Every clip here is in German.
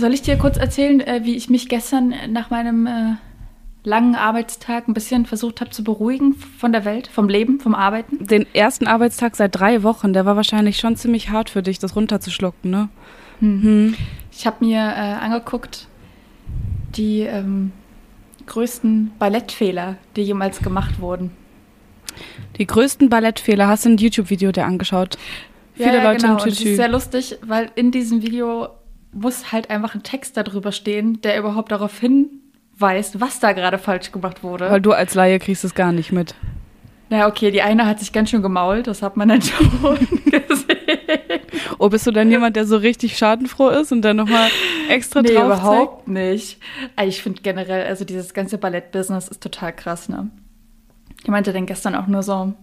Soll ich dir kurz erzählen, äh, wie ich mich gestern nach meinem äh, langen Arbeitstag ein bisschen versucht habe zu beruhigen von der Welt, vom Leben, vom Arbeiten? Den ersten Arbeitstag seit drei Wochen, der war wahrscheinlich schon ziemlich hart für dich, das runterzuschlucken, ne? Hm. Hm. Ich habe mir äh, angeguckt, die ähm, größten Ballettfehler, die jemals gemacht wurden. Die größten Ballettfehler, hast du ein YouTube-Video dir angeschaut? Viele ja, Leute genau. im Tütü. Und das ist sehr lustig, weil in diesem Video muss halt einfach ein Text darüber stehen, der überhaupt darauf hinweist, was da gerade falsch gemacht wurde. Weil du als Laie kriegst es gar nicht mit. Na okay, die eine hat sich ganz schön gemault, das hat man dann schon gesehen. Oh, bist du dann jemand, der so richtig schadenfroh ist und dann nochmal extra nee, drauf überhaupt nicht. Ich finde generell, also dieses ganze Ballettbusiness ist total krass, ne? Ich meinte dann gestern auch nur so,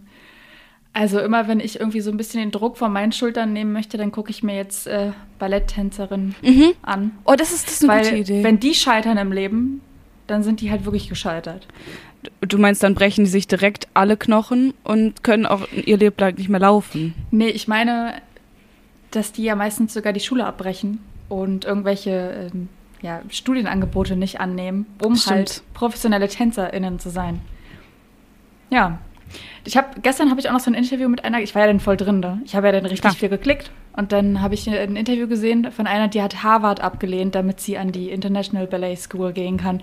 also immer, wenn ich irgendwie so ein bisschen den Druck von meinen Schultern nehmen möchte, dann gucke ich mir jetzt äh, Balletttänzerin mhm. an. Oh, das ist, das ist eine Weil, gute Idee. Wenn die scheitern im Leben, dann sind die halt wirklich gescheitert. Du meinst, dann brechen die sich direkt alle Knochen und können auch ihr Leben lang nicht mehr laufen? Nee, ich meine, dass die ja meistens sogar die Schule abbrechen und irgendwelche ähm, ja, Studienangebote nicht annehmen, um halt professionelle TänzerInnen zu sein. Ja, ich habe gestern habe ich auch noch so ein Interview mit einer, ich war ja dann voll drin da. Ich habe ja dann richtig Klar. viel geklickt und dann habe ich ein Interview gesehen von einer, die hat Harvard abgelehnt, damit sie an die International Ballet School gehen kann.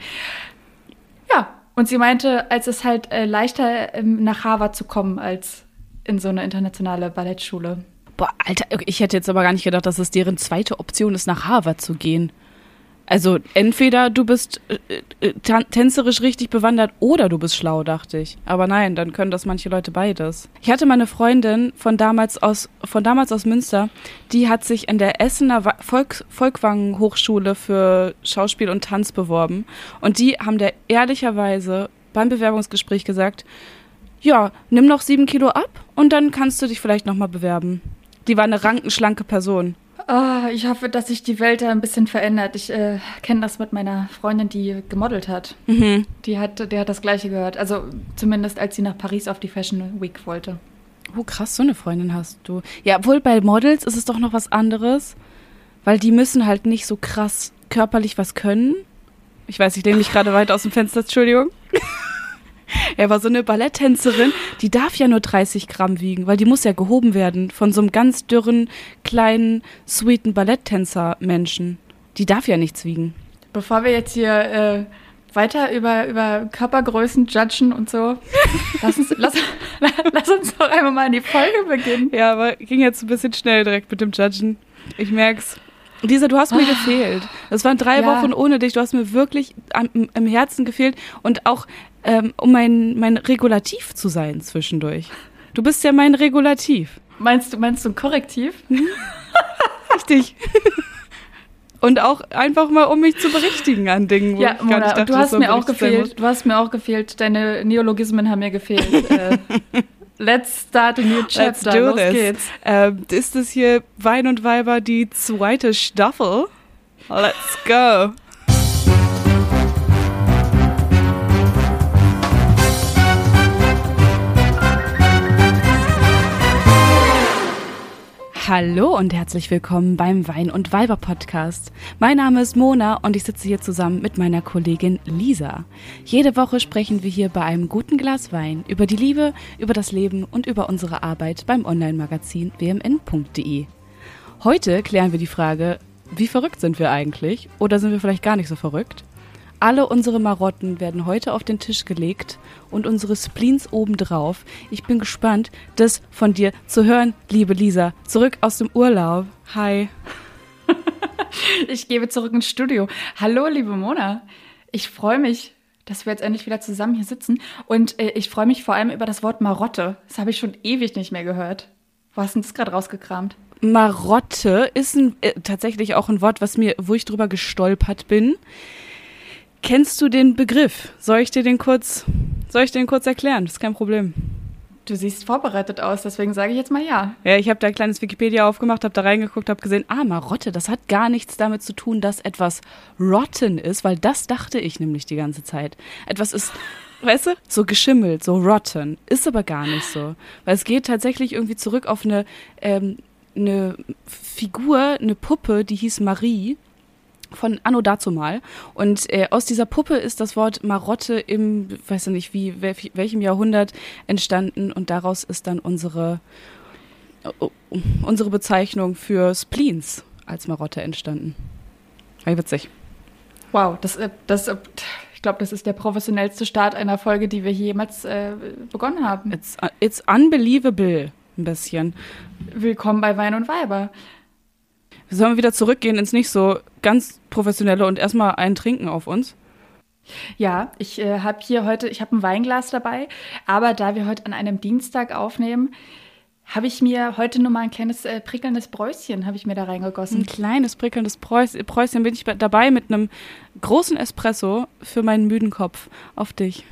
Ja, und sie meinte, als es halt äh, leichter ähm, nach Harvard zu kommen als in so eine internationale Ballettschule. Boah, Alter, ich hätte jetzt aber gar nicht gedacht, dass es deren zweite Option ist, nach Harvard zu gehen. Also entweder du bist äh, äh tänzerisch richtig bewandert oder du bist schlau, dachte ich. Aber nein, dann können das manche Leute beides. Ich hatte meine Freundin von damals aus, von damals aus Münster, die hat sich in der Essener Volk, Volkwang Hochschule für Schauspiel und Tanz beworben. Und die haben der ehrlicherweise beim Bewerbungsgespräch gesagt, ja, nimm noch sieben Kilo ab und dann kannst du dich vielleicht nochmal bewerben. Die war eine rankenschlanke Person. Oh, ich hoffe, dass sich die Welt da ein bisschen verändert. Ich äh, kenne das mit meiner Freundin, die gemodelt hat. Mhm. Die hat, der hat das Gleiche gehört. Also zumindest, als sie nach Paris auf die Fashion Week wollte. Oh, krass, so eine Freundin hast du. Ja, obwohl bei Models ist es doch noch was anderes, weil die müssen halt nicht so krass körperlich was können. Ich weiß, ich lehne mich gerade weit aus dem Fenster, Entschuldigung. Er war so eine Balletttänzerin, die darf ja nur 30 Gramm wiegen, weil die muss ja gehoben werden von so einem ganz dürren, kleinen, sweeten Balletttänzer-Menschen. Die darf ja nichts wiegen. Bevor wir jetzt hier äh, weiter über, über Körpergrößen judgen und so, lass uns, lass, lass uns doch einmal mal in die Folge beginnen. Ja, aber ging jetzt ein bisschen schnell direkt mit dem Judgen. Ich merk's. Lisa, du hast mir ah. gefehlt. Das waren drei ja. Wochen ohne dich. Du hast mir wirklich am, im Herzen gefehlt und auch ähm, um mein, mein Regulativ zu sein zwischendurch. Du bist ja mein Regulativ. Meinst du, meinst du ein Korrektiv? Mhm. Richtig. Und auch einfach mal, um mich zu berichtigen an Dingen, wo ja, ich Mona, gar nicht dachte, du hast mir auch gefehlt. Du hast mir auch gefehlt. Deine Neologismen haben mir gefehlt. äh, let's start a new chapter. Let's do Los this. geht's. Ähm, ist das hier Wein und Weiber die zweite Staffel? Let's go. Hallo und herzlich willkommen beim Wein und Weiber Podcast. Mein Name ist Mona und ich sitze hier zusammen mit meiner Kollegin Lisa. Jede Woche sprechen wir hier bei einem guten Glas Wein über die Liebe, über das Leben und über unsere Arbeit beim Online-Magazin wmn.de. Heute klären wir die Frage, wie verrückt sind wir eigentlich? Oder sind wir vielleicht gar nicht so verrückt? Alle unsere Marotten werden heute auf den Tisch gelegt und unsere Spleens obendrauf. Ich bin gespannt, das von dir zu hören, liebe Lisa. Zurück aus dem Urlaub. Hi. ich gebe zurück ins Studio. Hallo, liebe Mona. Ich freue mich, dass wir jetzt endlich wieder zusammen hier sitzen. Und äh, ich freue mich vor allem über das Wort Marotte. Das habe ich schon ewig nicht mehr gehört. Wo hast du das gerade rausgekramt? Marotte ist ein, äh, tatsächlich auch ein Wort, was mir, wo ich drüber gestolpert bin. Kennst du den Begriff? Soll ich dir den kurz, soll ich den kurz erklären? Das ist kein Problem. Du siehst vorbereitet aus, deswegen sage ich jetzt mal ja. Ja, ich habe da ein kleines Wikipedia aufgemacht, habe da reingeguckt, habe gesehen, ah, Marotte, das hat gar nichts damit zu tun, dass etwas rotten ist, weil das dachte ich nämlich die ganze Zeit. Etwas ist, weißt du, so geschimmelt, so rotten, ist aber gar nicht so. Weil es geht tatsächlich irgendwie zurück auf eine, ähm, eine Figur, eine Puppe, die hieß Marie von Anno dazumal. Und äh, aus dieser Puppe ist das Wort Marotte im, weiß ich nicht, wie, welchem Jahrhundert entstanden und daraus ist dann unsere, uh, unsere Bezeichnung für Spleens als Marotte entstanden. Wie witzig. Wow, das, äh, das, äh, ich glaube, das ist der professionellste Start einer Folge, die wir jemals äh, begonnen haben. It's, uh, it's unbelievable, ein bisschen. Willkommen bei Wein und Weiber. Sollen wir wieder zurückgehen ins nicht so ganz professionelle und erstmal einen trinken auf uns? Ja, ich äh, habe hier heute, ich habe ein Weinglas dabei, aber da wir heute an einem Dienstag aufnehmen, habe ich mir heute nur mal ein kleines äh, prickelndes Bräuschen habe ich mir da reingegossen. Ein kleines prickelndes Preußchen bin ich dabei mit einem großen Espresso für meinen müden Kopf auf dich.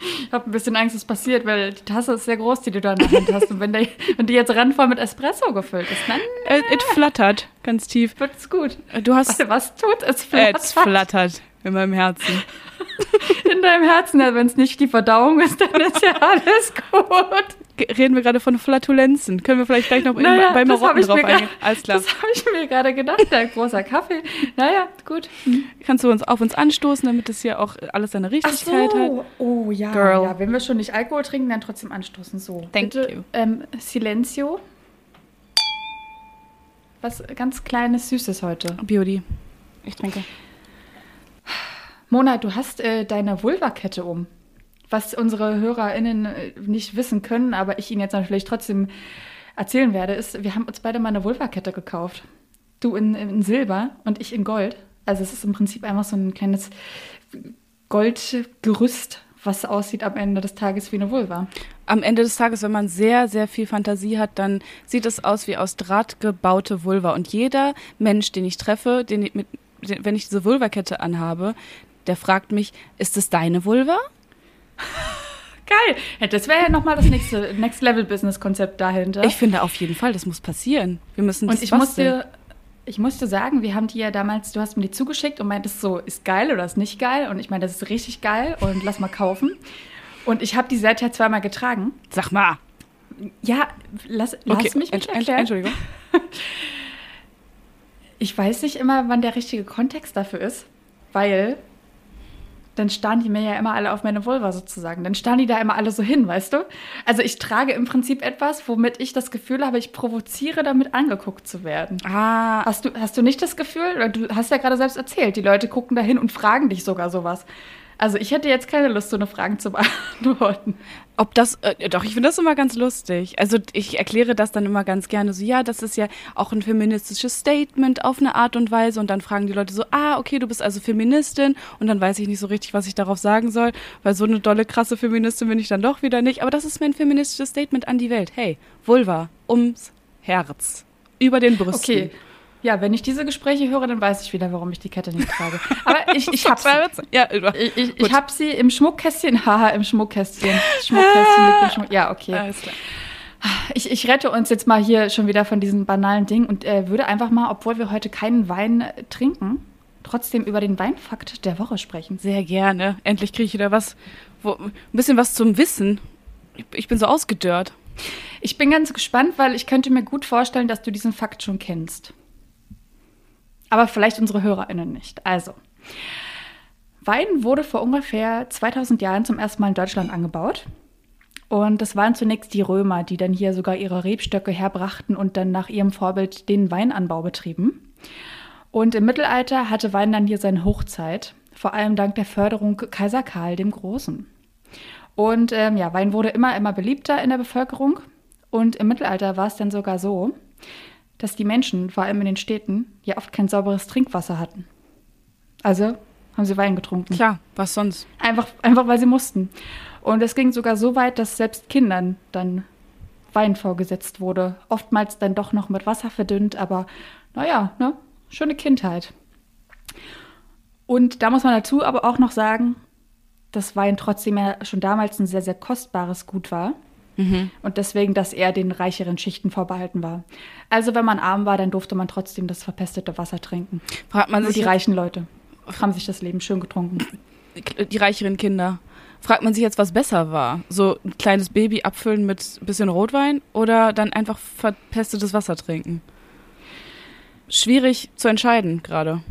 Ich habe ein bisschen Angst, was passiert, weil die Tasse ist sehr groß, die du da in der Hand hast. Und wenn, der, wenn die jetzt randvoll mit Espresso gefüllt ist, dann. Äh, es flattert ganz tief. Wird's gut. Äh, du hast. Warte, was tut es? Flattert. Es flattert in meinem Herzen. In deinem Herzen, wenn es nicht die Verdauung ist, dann ist ja alles gut reden wir gerade von Flatulenzen. Können wir vielleicht gleich noch naja, bei Marotten drauf eingehen? Alles klar. Das habe ich mir gerade gedacht, ein großer Kaffee. Naja, gut. Hm. Kannst du uns auf uns anstoßen, damit es hier auch alles seine Richtigkeit so. hat? Oh ja, Girl. ja. Wenn wir schon nicht Alkohol trinken, dann trotzdem anstoßen. So. Thank Bitte, you. Ähm, Silencio. Was ganz kleines, süßes heute. Beauty. Ich trinke. Mona, du hast äh, deine Vulva-Kette um was unsere HörerInnen äh, nicht wissen können, aber ich ihnen jetzt natürlich trotzdem erzählen werde, ist, wir haben uns beide mal eine Vulva-Kette gekauft. Du in, in Silber und ich in Gold. Also es ist im Prinzip einfach so ein kleines Goldgerüst, was aussieht am Ende des Tages wie eine Vulva. Am Ende des Tages, wenn man sehr, sehr viel Fantasie hat, dann sieht es aus wie aus Draht gebaute Vulva. Und jeder Mensch, den ich treffe, den mit, wenn ich diese Vulva-Kette anhabe, der fragt mich, ist es deine Vulva? Geil. das wäre ja nochmal das nächste Next Level Business Konzept dahinter. Ich finde auf jeden Fall, das muss passieren. Wir müssen Und ich musste, ich musste sagen, wir haben die ja damals, du hast mir die zugeschickt und meintest so, ist geil oder ist nicht geil? Und ich meine, das ist richtig geil und lass mal kaufen. Und ich habe die seither zweimal getragen. Sag mal. Ja, lass, lass okay. mich mich erklären. Entschuldigung. Ich weiß nicht immer, wann der richtige Kontext dafür ist, weil dann starren die mir ja immer alle auf meine Vulva sozusagen. Dann starren die da immer alle so hin, weißt du? Also ich trage im Prinzip etwas, womit ich das Gefühl habe, ich provoziere damit angeguckt zu werden. Ah. Hast du, hast du nicht das Gefühl, du hast ja gerade selbst erzählt, die Leute gucken da hin und fragen dich sogar sowas. Also ich hätte jetzt keine Lust, so eine Frage zu beantworten. Ob das, äh, doch, ich finde das immer ganz lustig. Also ich erkläre das dann immer ganz gerne so, ja, das ist ja auch ein feministisches Statement auf eine Art und Weise. Und dann fragen die Leute so, ah, okay, du bist also Feministin. Und dann weiß ich nicht so richtig, was ich darauf sagen soll, weil so eine dolle, krasse Feministin bin ich dann doch wieder nicht. Aber das ist mein feministisches Statement an die Welt. Hey, Vulva, ums Herz. Über den Brüsten. Okay. Ja, wenn ich diese Gespräche höre, dann weiß ich wieder, warum ich die Kette nicht trage. Aber ich, ich habe sie. Ja, ich, ich, ich habe sie im Schmuckkästchen. Haha, im Schmuckkästchen. Schmuckkästchen mit dem Schmuck. Ja, okay. Alles klar. Ich, ich rette uns jetzt mal hier schon wieder von diesen banalen Dingen und äh, würde einfach mal, obwohl wir heute keinen Wein äh, trinken, trotzdem über den Weinfakt der Woche sprechen. Sehr gerne. Endlich kriege ich wieder was, wo, ein bisschen was zum Wissen. Ich, ich bin so ausgedörrt. Ich bin ganz gespannt, weil ich könnte mir gut vorstellen, dass du diesen Fakt schon kennst aber vielleicht unsere HörerInnen nicht. Also, Wein wurde vor ungefähr 2000 Jahren zum ersten Mal in Deutschland angebaut. Und das waren zunächst die Römer, die dann hier sogar ihre Rebstöcke herbrachten und dann nach ihrem Vorbild den Weinanbau betrieben. Und im Mittelalter hatte Wein dann hier seine Hochzeit, vor allem dank der Förderung Kaiser Karl dem Großen. Und ähm, ja, Wein wurde immer, immer beliebter in der Bevölkerung. Und im Mittelalter war es dann sogar so, dass die Menschen, vor allem in den Städten, ja oft kein sauberes Trinkwasser hatten. Also haben sie Wein getrunken. Klar, was sonst? Einfach, einfach weil sie mussten. Und es ging sogar so weit, dass selbst Kindern dann Wein vorgesetzt wurde. Oftmals dann doch noch mit Wasser verdünnt, aber naja, ne? Schöne Kindheit. Und da muss man dazu aber auch noch sagen, dass Wein trotzdem ja schon damals ein sehr, sehr kostbares Gut war. Mhm. Und deswegen, dass er den reicheren Schichten vorbehalten war. Also wenn man arm war, dann durfte man trotzdem das verpestete Wasser trinken. Fragt man Nur die reichen Leute haben sich das Leben schön getrunken. Die reicheren Kinder. Fragt man sich jetzt, was besser war? So ein kleines Baby abfüllen mit ein bisschen Rotwein oder dann einfach verpestetes Wasser trinken? Schwierig zu entscheiden gerade.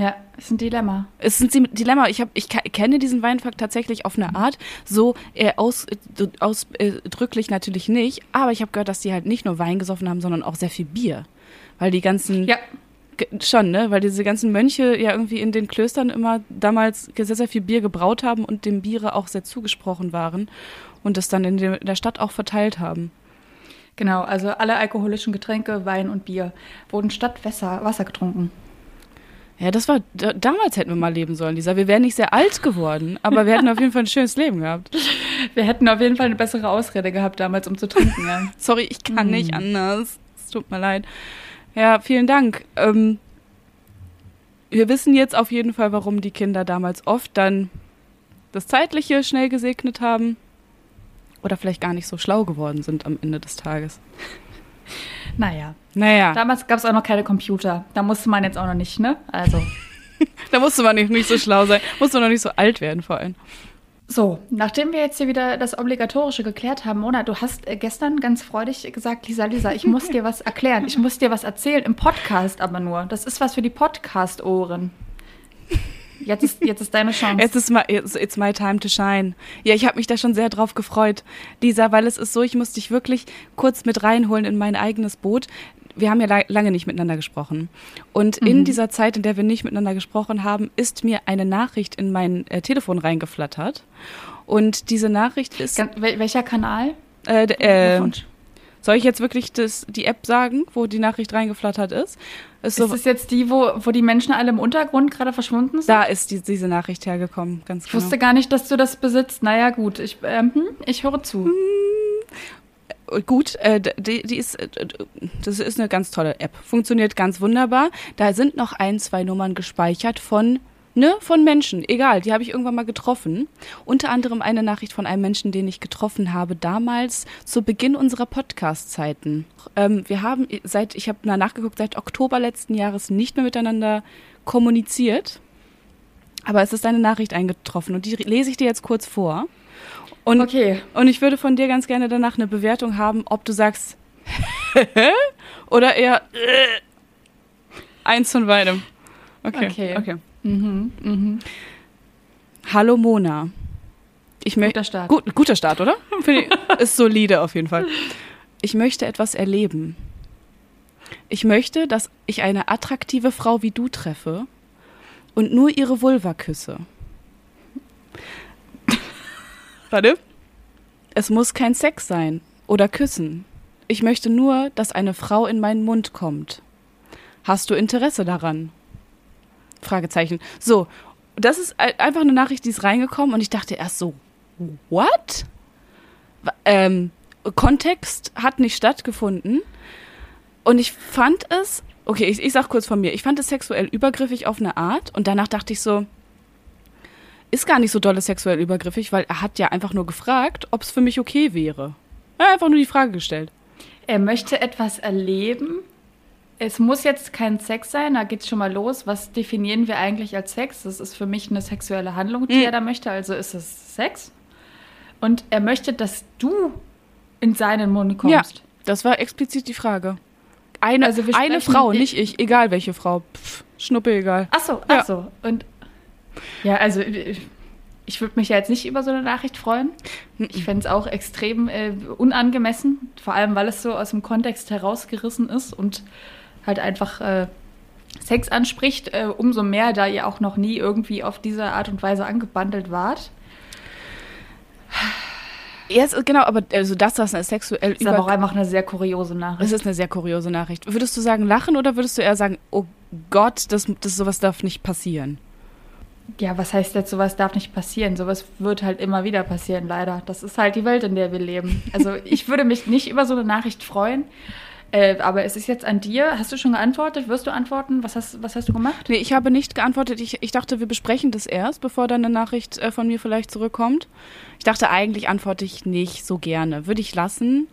Ja, ist ein Dilemma. Es ist ein Dilemma. Ich, hab, ich kenne diesen Weinfakt tatsächlich auf eine Art, so äh, aus, äh, ausdrücklich natürlich nicht, aber ich habe gehört, dass die halt nicht nur Wein gesoffen haben, sondern auch sehr viel Bier. Weil die ganzen. Ja. Schon, ne? Weil diese ganzen Mönche ja irgendwie in den Klöstern immer damals sehr, sehr viel Bier gebraut haben und dem Biere auch sehr zugesprochen waren und das dann in der Stadt auch verteilt haben. Genau, also alle alkoholischen Getränke, Wein und Bier wurden statt Wasser, Wasser getrunken. Ja, das war, damals hätten wir mal leben sollen, Lisa. Wir wären nicht sehr alt geworden, aber wir hätten auf jeden Fall ein schönes Leben gehabt. Wir hätten auf jeden Fall eine bessere Ausrede gehabt damals, um zu trinken. Ja. Sorry, ich kann mm. nicht anders. Es tut mir leid. Ja, vielen Dank. Ähm, wir wissen jetzt auf jeden Fall, warum die Kinder damals oft dann das Zeitliche schnell gesegnet haben oder vielleicht gar nicht so schlau geworden sind am Ende des Tages. Naja. Naja. Damals gab es auch noch keine Computer. Da musste man jetzt auch noch nicht, ne? Also. da musste man nicht, nicht so schlau sein. Musste noch nicht so alt werden vor allem. So, nachdem wir jetzt hier wieder das Obligatorische geklärt haben, Mona, du hast äh, gestern ganz freudig gesagt, Lisa, Lisa, ich muss dir was erklären. Ich muss dir was erzählen, im Podcast aber nur. Das ist was für die Podcast-Ohren. Jetzt ist, jetzt ist deine Chance. Jetzt ist my, it's, it's my time to shine. Ja, ich habe mich da schon sehr drauf gefreut, Lisa, weil es ist so, ich muss dich wirklich kurz mit reinholen in mein eigenes Boot. Wir haben ja la lange nicht miteinander gesprochen. Und mhm. in dieser Zeit, in der wir nicht miteinander gesprochen haben, ist mir eine Nachricht in mein äh, Telefon reingeflattert. Und diese Nachricht ist. Wel welcher Kanal? Äh, äh, soll ich jetzt wirklich das, die App sagen, wo die Nachricht reingeflattert ist? Ist, so, ist das jetzt die, wo, wo die Menschen alle im Untergrund gerade verschwunden sind? Da ist die, diese Nachricht hergekommen, ganz Ich genau. wusste gar nicht, dass du das besitzt. Naja, gut, ich, ähm, hm, ich höre zu. Hm, gut, äh, die, die ist, äh, das ist eine ganz tolle App. Funktioniert ganz wunderbar. Da sind noch ein, zwei Nummern gespeichert von ne, von Menschen, egal, die habe ich irgendwann mal getroffen. Unter anderem eine Nachricht von einem Menschen, den ich getroffen habe, damals zu Beginn unserer Podcast-Zeiten. Ähm, wir haben seit, ich habe mal nachgeguckt, seit Oktober letzten Jahres nicht mehr miteinander kommuniziert. Aber es ist eine Nachricht eingetroffen und die lese ich dir jetzt kurz vor. Und, okay. Und ich würde von dir ganz gerne danach eine Bewertung haben, ob du sagst oder eher eins von beidem. Okay. Okay. okay. Mhm, mhm. Hallo Mona. Ich guter Start. Gut, guter Start, oder? ist solide auf jeden Fall. Ich möchte etwas erleben. Ich möchte, dass ich eine attraktive Frau wie du treffe und nur ihre Vulva küsse. Warte. Es muss kein Sex sein oder küssen. Ich möchte nur, dass eine Frau in meinen Mund kommt. Hast du Interesse daran? Fragezeichen. So, das ist einfach eine Nachricht, die ist reingekommen und ich dachte erst so, what? Ähm, Kontext hat nicht stattgefunden. Und ich fand es, okay, ich, ich sag kurz von mir, ich fand es sexuell übergriffig auf eine Art und danach dachte ich so, ist gar nicht so dolle sexuell übergriffig, weil er hat ja einfach nur gefragt, ob es für mich okay wäre. Er hat einfach nur die Frage gestellt. Er möchte etwas erleben, es muss jetzt kein Sex sein, da geht's schon mal los. Was definieren wir eigentlich als Sex? Das ist für mich eine sexuelle Handlung, die mhm. er da möchte, also ist es Sex. Und er möchte, dass du in seinen Mund kommst. Ja, das war explizit die Frage. Eine, also eine Frau, nicht ich, egal welche Frau. Pff, Schnuppe egal. Ach so, ach ja. so. Und ja, also ich würde mich ja jetzt nicht über so eine Nachricht freuen. Ich fände es auch extrem äh, unangemessen, vor allem weil es so aus dem Kontext herausgerissen ist und halt einfach äh, Sex anspricht, äh, umso mehr, da ihr auch noch nie irgendwie auf diese Art und Weise angebandelt wart. Ja, yes, genau, aber also das, was eine sexuell ist aber auch einfach eine sehr kuriose Nachricht. Es ist eine sehr kuriose Nachricht. Würdest du sagen lachen oder würdest du eher sagen, oh Gott, das, das sowas darf nicht passieren? Ja, was heißt jetzt, sowas darf nicht passieren? Sowas wird halt immer wieder passieren, leider. Das ist halt die Welt, in der wir leben. Also ich würde mich nicht über so eine Nachricht freuen. Äh, aber es ist jetzt an dir. Hast du schon geantwortet? Wirst du antworten? Was hast, was hast du gemacht? Nee, ich habe nicht geantwortet. Ich, ich dachte, wir besprechen das erst, bevor dann eine Nachricht äh, von mir vielleicht zurückkommt. Ich dachte, eigentlich antworte ich nicht so gerne. Würde ich lassen.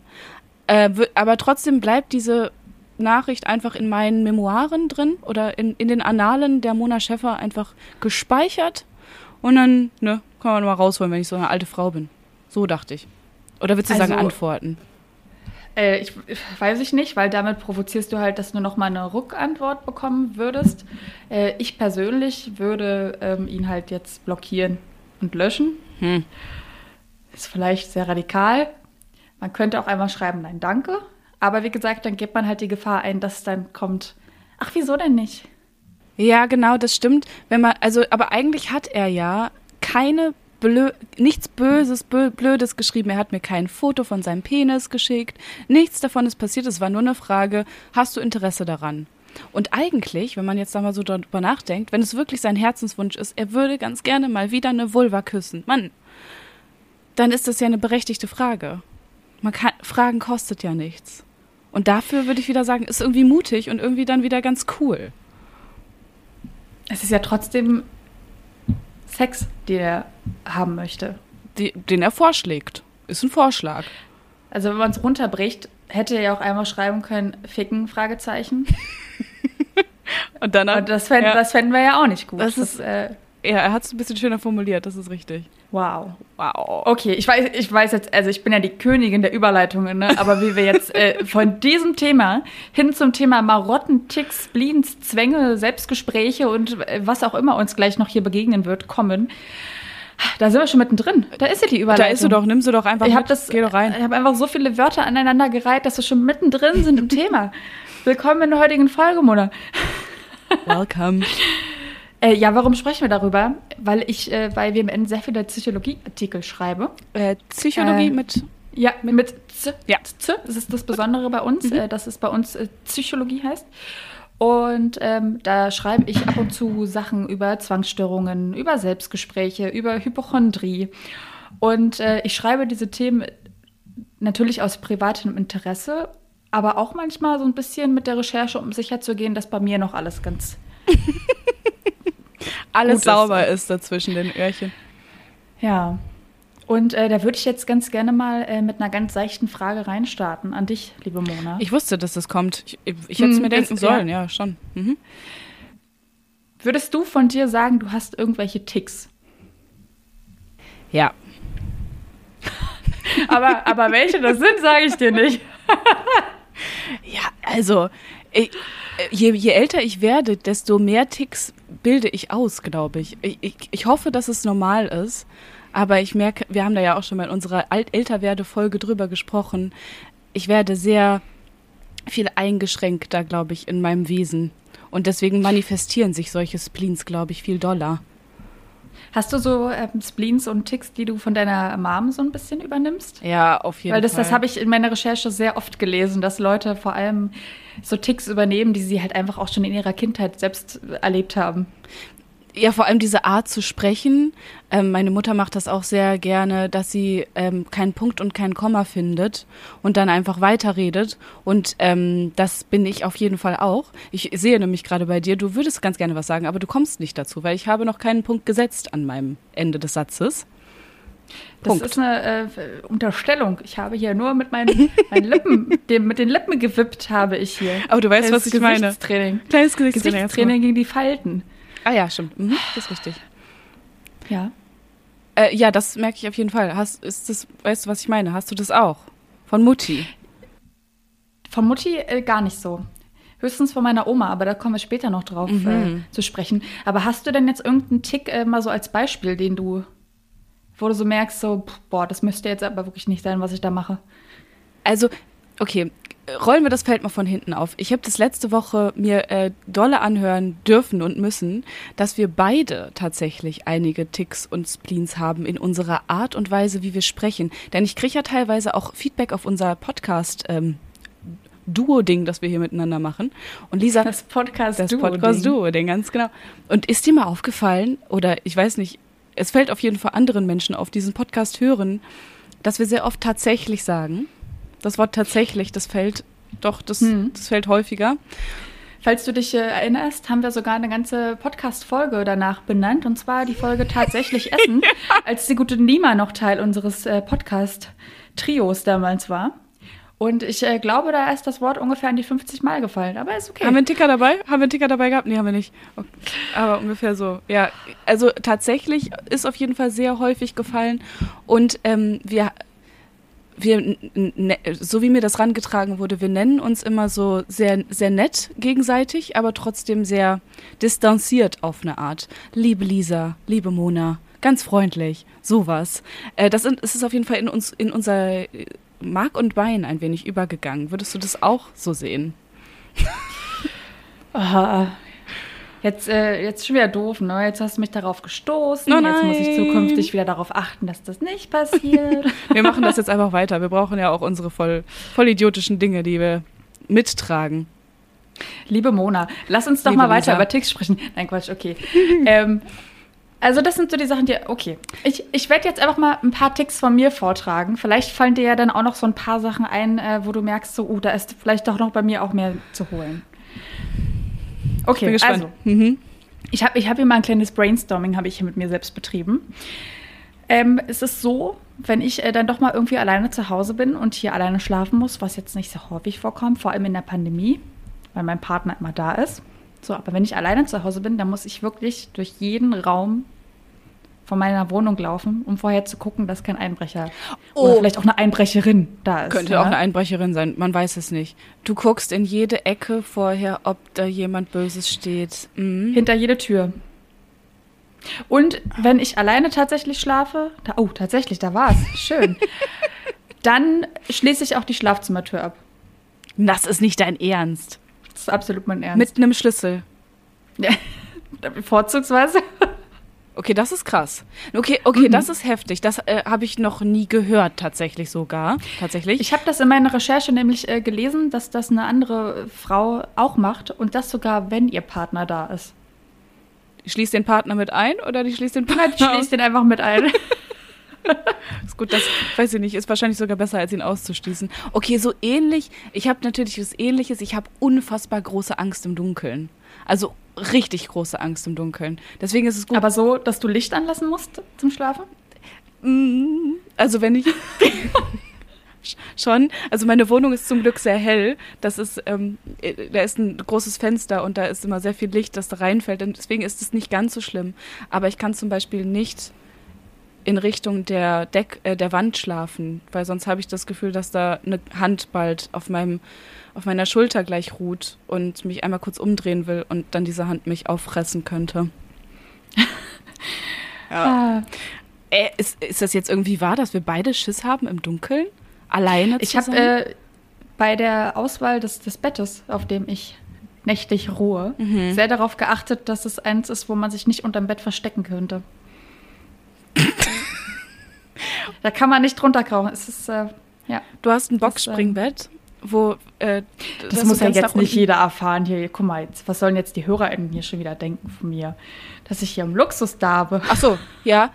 Äh, aber trotzdem bleibt diese Nachricht einfach in meinen Memoiren drin oder in, in den Annalen der Mona Schäffer einfach gespeichert. Und dann, ne, kann man mal rausholen, wenn ich so eine alte Frau bin. So dachte ich. Oder willst du also, sagen, antworten? Äh, ich, weiß ich nicht, weil damit provozierst du halt, dass du noch mal eine Rückantwort bekommen würdest. Äh, ich persönlich würde ähm, ihn halt jetzt blockieren und löschen. Hm. Ist vielleicht sehr radikal. Man könnte auch einmal schreiben, nein, danke. Aber wie gesagt, dann gibt man halt die Gefahr ein, dass dann kommt, ach, wieso denn nicht? Ja, genau, das stimmt. Wenn man, also, aber eigentlich hat er ja keine Blö nichts Böses, Blödes geschrieben. Er hat mir kein Foto von seinem Penis geschickt. Nichts davon ist passiert. Es war nur eine Frage, hast du Interesse daran? Und eigentlich, wenn man jetzt da mal so drüber nachdenkt, wenn es wirklich sein Herzenswunsch ist, er würde ganz gerne mal wieder eine Vulva küssen. Mann, dann ist das ja eine berechtigte Frage. Man kann, Fragen kostet ja nichts. Und dafür würde ich wieder sagen, ist irgendwie mutig und irgendwie dann wieder ganz cool. Es ist ja trotzdem Sex, den er haben möchte. Die, den er vorschlägt. Ist ein Vorschlag. Also wenn man es runterbricht, hätte er ja auch einmal schreiben können, ficken, Fragezeichen. und dann Und das, fänd, ja. das fänden wir ja auch nicht gut. Das, das ist, äh, ja, er hat es ein bisschen schöner formuliert, das ist richtig. Wow. Wow. Okay, ich weiß, ich weiß jetzt, also ich bin ja die Königin der Überleitungen, ne? aber wie wir jetzt äh, von diesem Thema hin zum Thema Marotten, Ticks, Spleens, Zwänge, Selbstgespräche und äh, was auch immer uns gleich noch hier begegnen wird, kommen. Da sind wir schon mittendrin. Da ist ja die Überleitung. Da ist sie doch, nimm sie doch einfach ich mit. Das, Geh doch rein. Ich habe einfach so viele Wörter aneinander gereiht, dass wir schon mittendrin sind im Thema. Willkommen in der heutigen Folge, Mona. Welcome. Äh, ja, warum sprechen wir darüber? Weil ich äh, bei WMN sehr viele Psychologieartikel schreibe. Äh, Psychologie äh, mit ja, mit, mit Z, ja. Z. Das ist das Besondere bei uns, mhm. Äh, dass es bei uns äh, Psychologie heißt. Und ähm, da schreibe ich ab und zu Sachen über Zwangsstörungen, über Selbstgespräche, über Hypochondrie. Und ich schreibe diese Themen natürlich aus privatem Interesse, aber auch manchmal so ein bisschen mit der Recherche, um sicherzugehen, dass bei mir noch alles ganz alles sauber ist. ist da zwischen den Öhrchen. Ja. Und äh, da würde ich jetzt ganz gerne mal äh, mit einer ganz seichten Frage reinstarten an dich, liebe Mona. Ich wusste, dass das kommt. Ich, ich hätte es hm, mir denken sollen, ja, ja schon. Mhm. Würdest du von dir sagen, du hast irgendwelche Ticks? Ja. aber, aber welche das sind, sage ich dir nicht. ja, also, ich, je, je älter ich werde, desto mehr Ticks bilde ich aus, glaube ich. Ich, ich. ich hoffe, dass es normal ist. Aber ich merke, wir haben da ja auch schon mal in unserer Älterwerde-Folge drüber gesprochen. Ich werde sehr viel eingeschränkter, glaube ich, in meinem Wesen. Und deswegen manifestieren sich solche Spleens, glaube ich, viel doller. Hast du so ähm, Spleens und Ticks, die du von deiner Mom so ein bisschen übernimmst? Ja, auf jeden Weil das, Fall. das habe ich in meiner Recherche sehr oft gelesen, dass Leute vor allem so Ticks übernehmen, die sie halt einfach auch schon in ihrer Kindheit selbst erlebt haben ja, vor allem diese Art zu sprechen. Ähm, meine Mutter macht das auch sehr gerne, dass sie ähm, keinen Punkt und keinen Komma findet und dann einfach weiterredet. Und ähm, das bin ich auf jeden Fall auch. Ich sehe nämlich gerade bei dir, du würdest ganz gerne was sagen, aber du kommst nicht dazu, weil ich habe noch keinen Punkt gesetzt an meinem Ende des Satzes. Das Punkt. ist eine äh, Unterstellung. Ich habe hier nur mit meinen, meinen Lippen, dem, mit den Lippen gewippt habe ich hier. Aber du weißt, was ich meine. Gesichtstraining. Kleines Gesichtstraining. Gesichtstraining gegen die Falten. Ah ja, stimmt. Mhm, das ist richtig. Ja. Äh, ja, das merke ich auf jeden Fall. Hast, ist das, weißt du, was ich meine? Hast du das auch? Von Mutti? Von Mutti äh, gar nicht so. Höchstens von meiner Oma, aber da kommen wir später noch drauf mhm. äh, zu sprechen. Aber hast du denn jetzt irgendeinen Tick äh, mal so als Beispiel, den du, wo du so merkst, so, boah, das müsste jetzt aber wirklich nicht sein, was ich da mache? Also, okay, rollen wir das Feld mal von hinten auf. Ich habe das letzte Woche mir äh, dolle anhören dürfen und müssen, dass wir beide tatsächlich einige Ticks und Spleens haben in unserer Art und Weise, wie wir sprechen. Denn ich kriege ja teilweise auch Feedback auf unser Podcast. Ähm, Duo-Ding, das wir hier miteinander machen. Und Lisa. Das Podcast Das Podcast Duo-Ding, ganz genau. Und ist dir mal aufgefallen, oder ich weiß nicht, es fällt auf jeden Fall anderen Menschen auf, diesen Podcast hören, dass wir sehr oft tatsächlich sagen, das Wort tatsächlich, das fällt doch, das, hm. das fällt häufiger. Falls du dich äh, erinnerst, haben wir sogar eine ganze Podcast-Folge danach benannt. Und zwar die Folge Tatsächlich Essen, als die gute Nima noch Teil unseres äh, Podcast-Trios damals war. Und ich äh, glaube, da ist das Wort ungefähr an die 50 Mal gefallen. Aber ist okay. Haben wir einen Ticker dabei? Haben wir einen Ticker dabei gehabt? Nee, haben wir nicht. Okay. Aber ungefähr so. Ja, also tatsächlich ist auf jeden Fall sehr häufig gefallen. Und ähm, wir wir, ne, so wie mir das rangetragen wurde, wir nennen uns immer so sehr, sehr nett gegenseitig, aber trotzdem sehr distanziert auf eine Art. Liebe Lisa, liebe Mona, ganz freundlich, sowas. Äh, das ist auf jeden Fall in uns, in unser Mark und Bein ein wenig übergegangen. Würdest du das auch so sehen? Aha. Jetzt, äh, jetzt schon wieder doof, ne? Jetzt hast du mich darauf gestoßen. Oh jetzt muss ich zukünftig wieder darauf achten, dass das nicht passiert. wir machen das jetzt einfach weiter. Wir brauchen ja auch unsere voll, voll idiotischen Dinge, die wir mittragen. Liebe Mona, lass uns doch Liebe mal weiter Lisa. über Ticks sprechen. Nein, Quatsch, okay. ähm, also das sind so die Sachen, die, okay. Ich, ich werde jetzt einfach mal ein paar Ticks von mir vortragen. Vielleicht fallen dir ja dann auch noch so ein paar Sachen ein, äh, wo du merkst, so, uh, da ist vielleicht doch noch bei mir auch mehr zu holen. Okay, also. Mhm. Ich habe ich hab hier mal ein kleines Brainstorming, habe ich hier mit mir selbst betrieben. Ähm, es ist so, wenn ich äh, dann doch mal irgendwie alleine zu Hause bin und hier alleine schlafen muss, was jetzt nicht so häufig vorkommt, vor allem in der Pandemie, weil mein Partner immer da ist, so, aber wenn ich alleine zu Hause bin, dann muss ich wirklich durch jeden Raum von meiner Wohnung laufen, um vorher zu gucken, dass kein Einbrecher oh. oder vielleicht auch eine Einbrecherin da ist. Könnte ja? auch eine Einbrecherin sein, man weiß es nicht. Du guckst in jede Ecke vorher, ob da jemand Böses steht. Mhm. Hinter jede Tür. Und wenn ich alleine tatsächlich schlafe, da, oh, tatsächlich, da war es, schön, dann schließe ich auch die Schlafzimmertür ab. Das ist nicht dein Ernst. Das ist absolut mein Ernst. Mit einem Schlüssel. Ja, vorzugsweise. Okay, das ist krass. Okay, okay, mhm. das ist heftig. Das äh, habe ich noch nie gehört, tatsächlich sogar. Tatsächlich. Ich habe das in meiner Recherche nämlich äh, gelesen, dass das eine andere Frau auch macht und das sogar, wenn ihr Partner da ist. Die schließt den Partner mit ein oder die schließt den Partner? Die schließt den einfach mit ein. ist gut, das weiß ich nicht, ist wahrscheinlich sogar besser, als ihn auszuschließen. Okay, so ähnlich. Ich habe natürlich was Ähnliches. Ich habe unfassbar große Angst im Dunkeln. Also richtig große Angst im Dunkeln. Deswegen ist es gut. Aber so, dass du Licht anlassen musst zum Schlafen? Mm, also wenn ich schon. Also meine Wohnung ist zum Glück sehr hell. Das ist, ähm, äh, da ist ein großes Fenster und da ist immer sehr viel Licht, das da reinfällt. Und deswegen ist es nicht ganz so schlimm. Aber ich kann zum Beispiel nicht in Richtung der Deck, äh, der Wand schlafen, weil sonst habe ich das Gefühl, dass da eine Hand bald auf meinem auf meiner Schulter gleich ruht und mich einmal kurz umdrehen will und dann diese Hand mich auffressen könnte. ja. Ah. Äh, ist, ist das jetzt irgendwie wahr, dass wir beide Schiss haben im Dunkeln? Alleine Ich habe äh, bei der Auswahl des, des Bettes, auf dem ich nächtlich ruhe, mhm. sehr darauf geachtet, dass es eins ist, wo man sich nicht unterm Bett verstecken könnte. da kann man nicht drunter krauchen. Es ist, äh, ja. Du hast ein Boxspringbett? Wo äh, das, das muss ja jetzt nicht jeder erfahren hier. Guck mal, jetzt, was sollen jetzt die HörerInnen hier schon wieder denken von mir? Dass ich hier im Luxus darbe. Ach so, ja.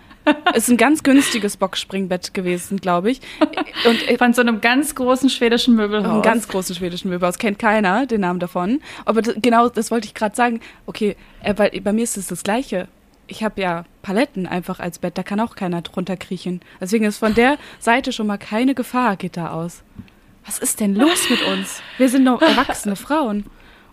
ist ein ganz günstiges Boxspringbett gewesen, glaube ich. Und äh, von so einem ganz großen schwedischen Möbelhaus. Einem ganz großen schwedischen Möbelhaus. Kennt keiner den Namen davon. Aber genau, das wollte ich gerade sagen. Okay, äh, weil bei mir ist es das Gleiche. Ich habe ja Paletten einfach als Bett, da kann auch keiner drunter kriechen. Deswegen ist von der Seite schon mal keine Gefahr, geht da aus. Was ist denn los mit uns? Wir sind doch erwachsene Frauen.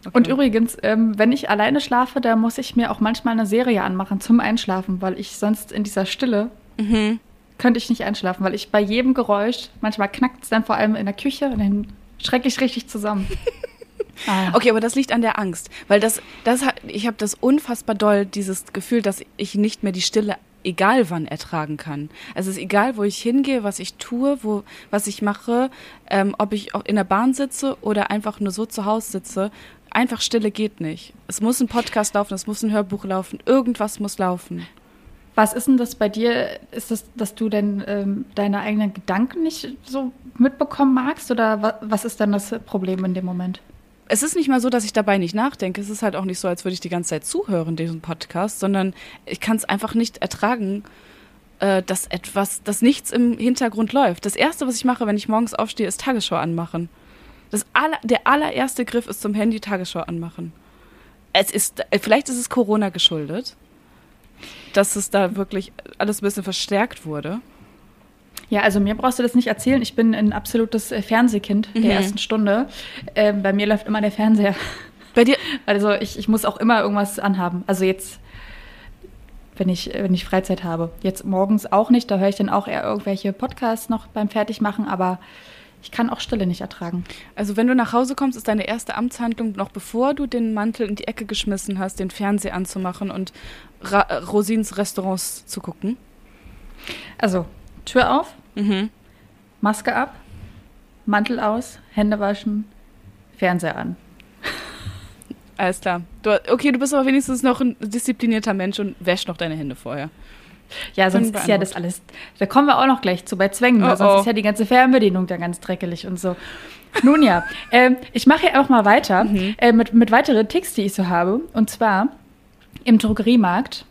Okay. Und übrigens, ähm, wenn ich alleine schlafe, da muss ich mir auch manchmal eine Serie anmachen zum Einschlafen, weil ich sonst in dieser Stille mhm. könnte ich nicht einschlafen, weil ich bei jedem Geräusch, manchmal knackt es dann vor allem in der Küche und dann schrecke ich richtig zusammen. ah. Okay, aber das liegt an der Angst, weil das, das, ich habe das unfassbar doll, dieses Gefühl, dass ich nicht mehr die Stille egal wann ertragen kann. Es ist egal, wo ich hingehe, was ich tue, wo, was ich mache, ähm, ob ich in der Bahn sitze oder einfach nur so zu Hause sitze. Einfach Stille geht nicht. Es muss ein Podcast laufen, es muss ein Hörbuch laufen, irgendwas muss laufen. Was ist denn das bei dir? Ist das, dass du denn ähm, deine eigenen Gedanken nicht so mitbekommen magst? Oder wa was ist dann das Problem in dem Moment? Es ist nicht mal so, dass ich dabei nicht nachdenke. Es ist halt auch nicht so, als würde ich die ganze Zeit zuhören, diesem Podcast, sondern ich kann es einfach nicht ertragen, äh, dass etwas, dass nichts im Hintergrund läuft. Das erste, was ich mache, wenn ich morgens aufstehe, ist Tagesschau anmachen. Das aller, der allererste Griff ist zum Handy Tagesschau anmachen. Es ist, äh, vielleicht ist es Corona geschuldet, dass es da wirklich alles ein bisschen verstärkt wurde. Ja, also mir brauchst du das nicht erzählen. Ich bin ein absolutes äh, Fernsehkind mhm. der ersten Stunde. Äh, bei mir läuft immer der Fernseher. Bei dir? Also ich, ich muss auch immer irgendwas anhaben. Also jetzt wenn ich, wenn ich Freizeit habe. Jetzt morgens auch nicht, da höre ich dann auch eher irgendwelche Podcasts noch beim Fertigmachen, aber ich kann auch Stille nicht ertragen. Also wenn du nach Hause kommst, ist deine erste Amtshandlung, noch bevor du den Mantel in die Ecke geschmissen hast, den Fernseher anzumachen und Ra Rosins Restaurants zu gucken? Also, Tür auf, mhm. Maske ab, Mantel aus, Hände waschen, Fernseher an. Alles klar. Du, okay, du bist aber wenigstens noch ein disziplinierter Mensch und wäsch noch deine Hände vorher. Ja, sonst ist ja das alles. Da kommen wir auch noch gleich zu bei Zwängen, oh, sonst oh. ist ja die ganze Fernbedienung da ganz dreckelig und so. Nun ja, äh, ich mache hier auch mal weiter mhm. äh, mit, mit weiteren Ticks, die ich so habe. Und zwar im Drogeriemarkt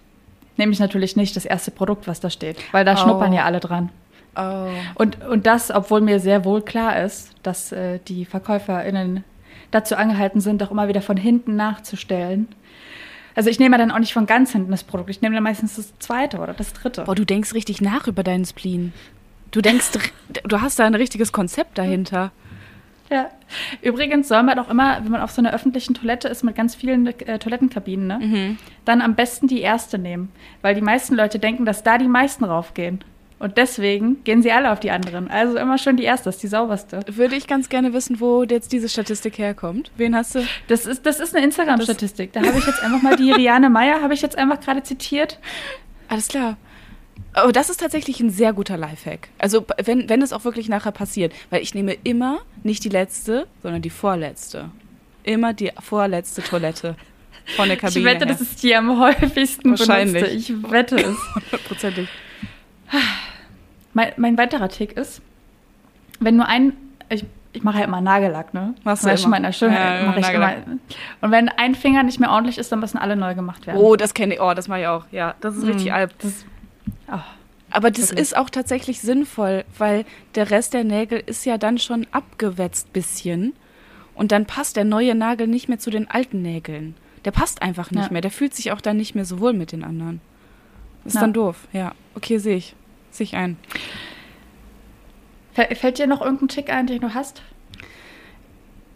nehme ich natürlich nicht das erste Produkt, was da steht, weil da oh. schnuppern ja alle dran. Oh. Und, und das, obwohl mir sehr wohl klar ist, dass äh, die VerkäuferInnen dazu angehalten sind, auch immer wieder von hinten nachzustellen. Also ich nehme dann auch nicht von ganz hinten das Produkt, ich nehme dann meistens das zweite oder das dritte. Boah, du denkst richtig nach über deinen Spleen. Du denkst, du hast da ein richtiges Konzept dahinter. Ja. Übrigens soll man auch immer, wenn man auf so einer öffentlichen Toilette ist mit ganz vielen äh, Toilettenkabinen, ne, mhm. dann am besten die erste nehmen. Weil die meisten Leute denken, dass da die meisten raufgehen. Und deswegen gehen sie alle auf die anderen. Also immer schon die erste, ist die sauberste. Würde ich ganz gerne wissen, wo jetzt diese Statistik herkommt. Wen hast du? Das ist, das ist eine Instagram-Statistik. Da habe ich jetzt einfach mal die Riane Meyer, habe ich jetzt einfach gerade zitiert. Alles klar. Oh, das ist tatsächlich ein sehr guter Lifehack. Also, wenn, wenn es auch wirklich nachher passiert. Weil ich nehme immer nicht die letzte, sondern die vorletzte. Immer die vorletzte Toilette von der Kabine. Ich wette, her. das ist die am häufigsten Wahrscheinlich. Benutzte. Ich wette es. Hundertprozentig. Mein, mein weiterer Tick ist, wenn nur ein, ich, ich mache ja immer Nagellack, ne? Machst du immer? Meiner Schönheit, ja, mache ich immer. Und wenn ein Finger nicht mehr ordentlich ist, dann müssen alle neu gemacht werden. Oh, das kenne ich. Oh, das mache ich auch. Ja, das ist mhm. richtig alb. Das, oh, Aber das wirklich. ist auch tatsächlich sinnvoll, weil der Rest der Nägel ist ja dann schon abgewetzt bisschen. Und dann passt der neue Nagel nicht mehr zu den alten Nägeln. Der passt einfach nicht ja. mehr. Der fühlt sich auch dann nicht mehr so wohl mit den anderen. Ist ja. dann doof. Ja, okay, sehe ich sich ein. Fällt dir noch irgendein Tick ein, den du hast?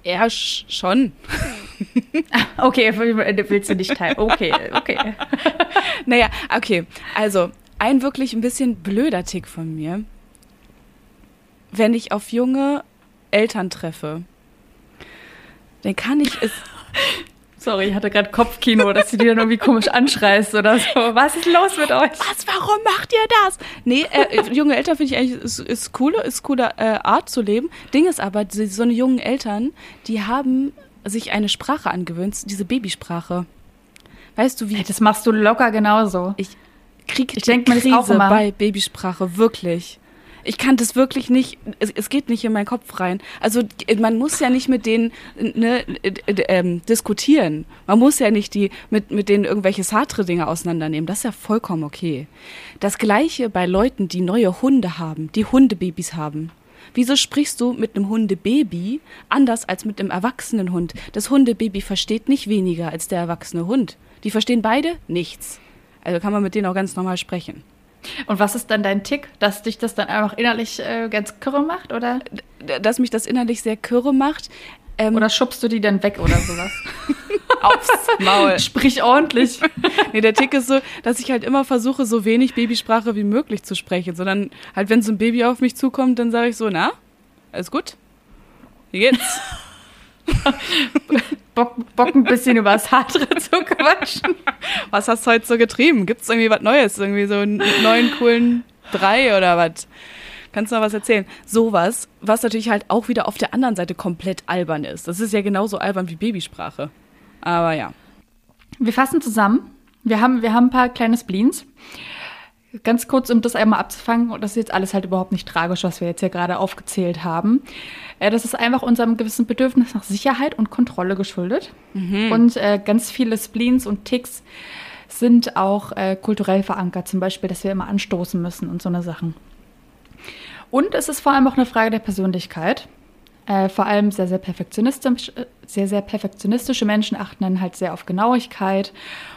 Ja, schon. okay, willst du nicht teilen? Okay, okay. naja, okay. Also, ein wirklich ein bisschen blöder Tick von mir. Wenn ich auf junge Eltern treffe, dann kann ich es Sorry, ich hatte gerade Kopfkino, dass du die dann irgendwie komisch anschreist oder so. Was ist los mit euch? Was, warum macht ihr das? Nee, äh, äh junge Eltern finde ich eigentlich, ist, ist coole, ist coole äh, Art zu leben. Ding ist aber, so eine jungen Eltern, die haben sich eine Sprache angewöhnt, diese Babysprache. Weißt du wie? Hey, das machst du locker genauso. Ich krieg ich denk, Krise auch immer. bei Babysprache, wirklich ich kann das wirklich nicht, es, es, geht nicht in meinen Kopf rein. Also man muss ja nicht mit denen ne, äh, ähm, diskutieren. Man muss ja nicht die mit, mit denen irgendwelche Sartre-Dinge auseinandernehmen. Das ist ja vollkommen okay. Das gleiche bei Leuten, die neue Hunde haben, die Hundebabys haben. Wieso sprichst du mit einem Hundebaby anders als mit einem erwachsenen Hund? Das Hundebaby versteht nicht weniger als der erwachsene Hund. Die verstehen beide nichts. Also kann man mit denen auch ganz normal sprechen. Und was ist dann dein Tick, dass dich das dann einfach innerlich äh, ganz kürre macht, oder? Dass mich das innerlich sehr kürre macht. Ähm, oder schubst du die dann weg oder sowas? Aufs Maul. Sprich ordentlich. nee, der Tick ist so, dass ich halt immer versuche, so wenig Babysprache wie möglich zu sprechen. Sondern halt, wenn so ein Baby auf mich zukommt, dann sage ich so, na, alles gut? Wie geht's? Bock, Bock ein bisschen über das Hartre zu quatschen. Was hast du heute so getrieben? Gibt es irgendwie was Neues? Irgendwie so einen neuen, coolen Drei oder was? Kannst du noch was erzählen? Sowas, was natürlich halt auch wieder auf der anderen Seite komplett albern ist. Das ist ja genauso albern wie Babysprache. Aber ja. Wir fassen zusammen. Wir haben, wir haben ein paar kleine Spleens. Ganz kurz, um das einmal abzufangen, und das ist jetzt alles halt überhaupt nicht tragisch, was wir jetzt hier gerade aufgezählt haben. Äh, das ist einfach unserem gewissen Bedürfnis nach Sicherheit und Kontrolle geschuldet. Mhm. Und äh, ganz viele Spleens und Ticks sind auch äh, kulturell verankert, zum Beispiel, dass wir immer anstoßen müssen und so eine Sachen. Und es ist vor allem auch eine Frage der Persönlichkeit. Äh, vor allem sehr, sehr perfektionistisch, äh, sehr, sehr perfektionistische Menschen achten dann halt sehr auf Genauigkeit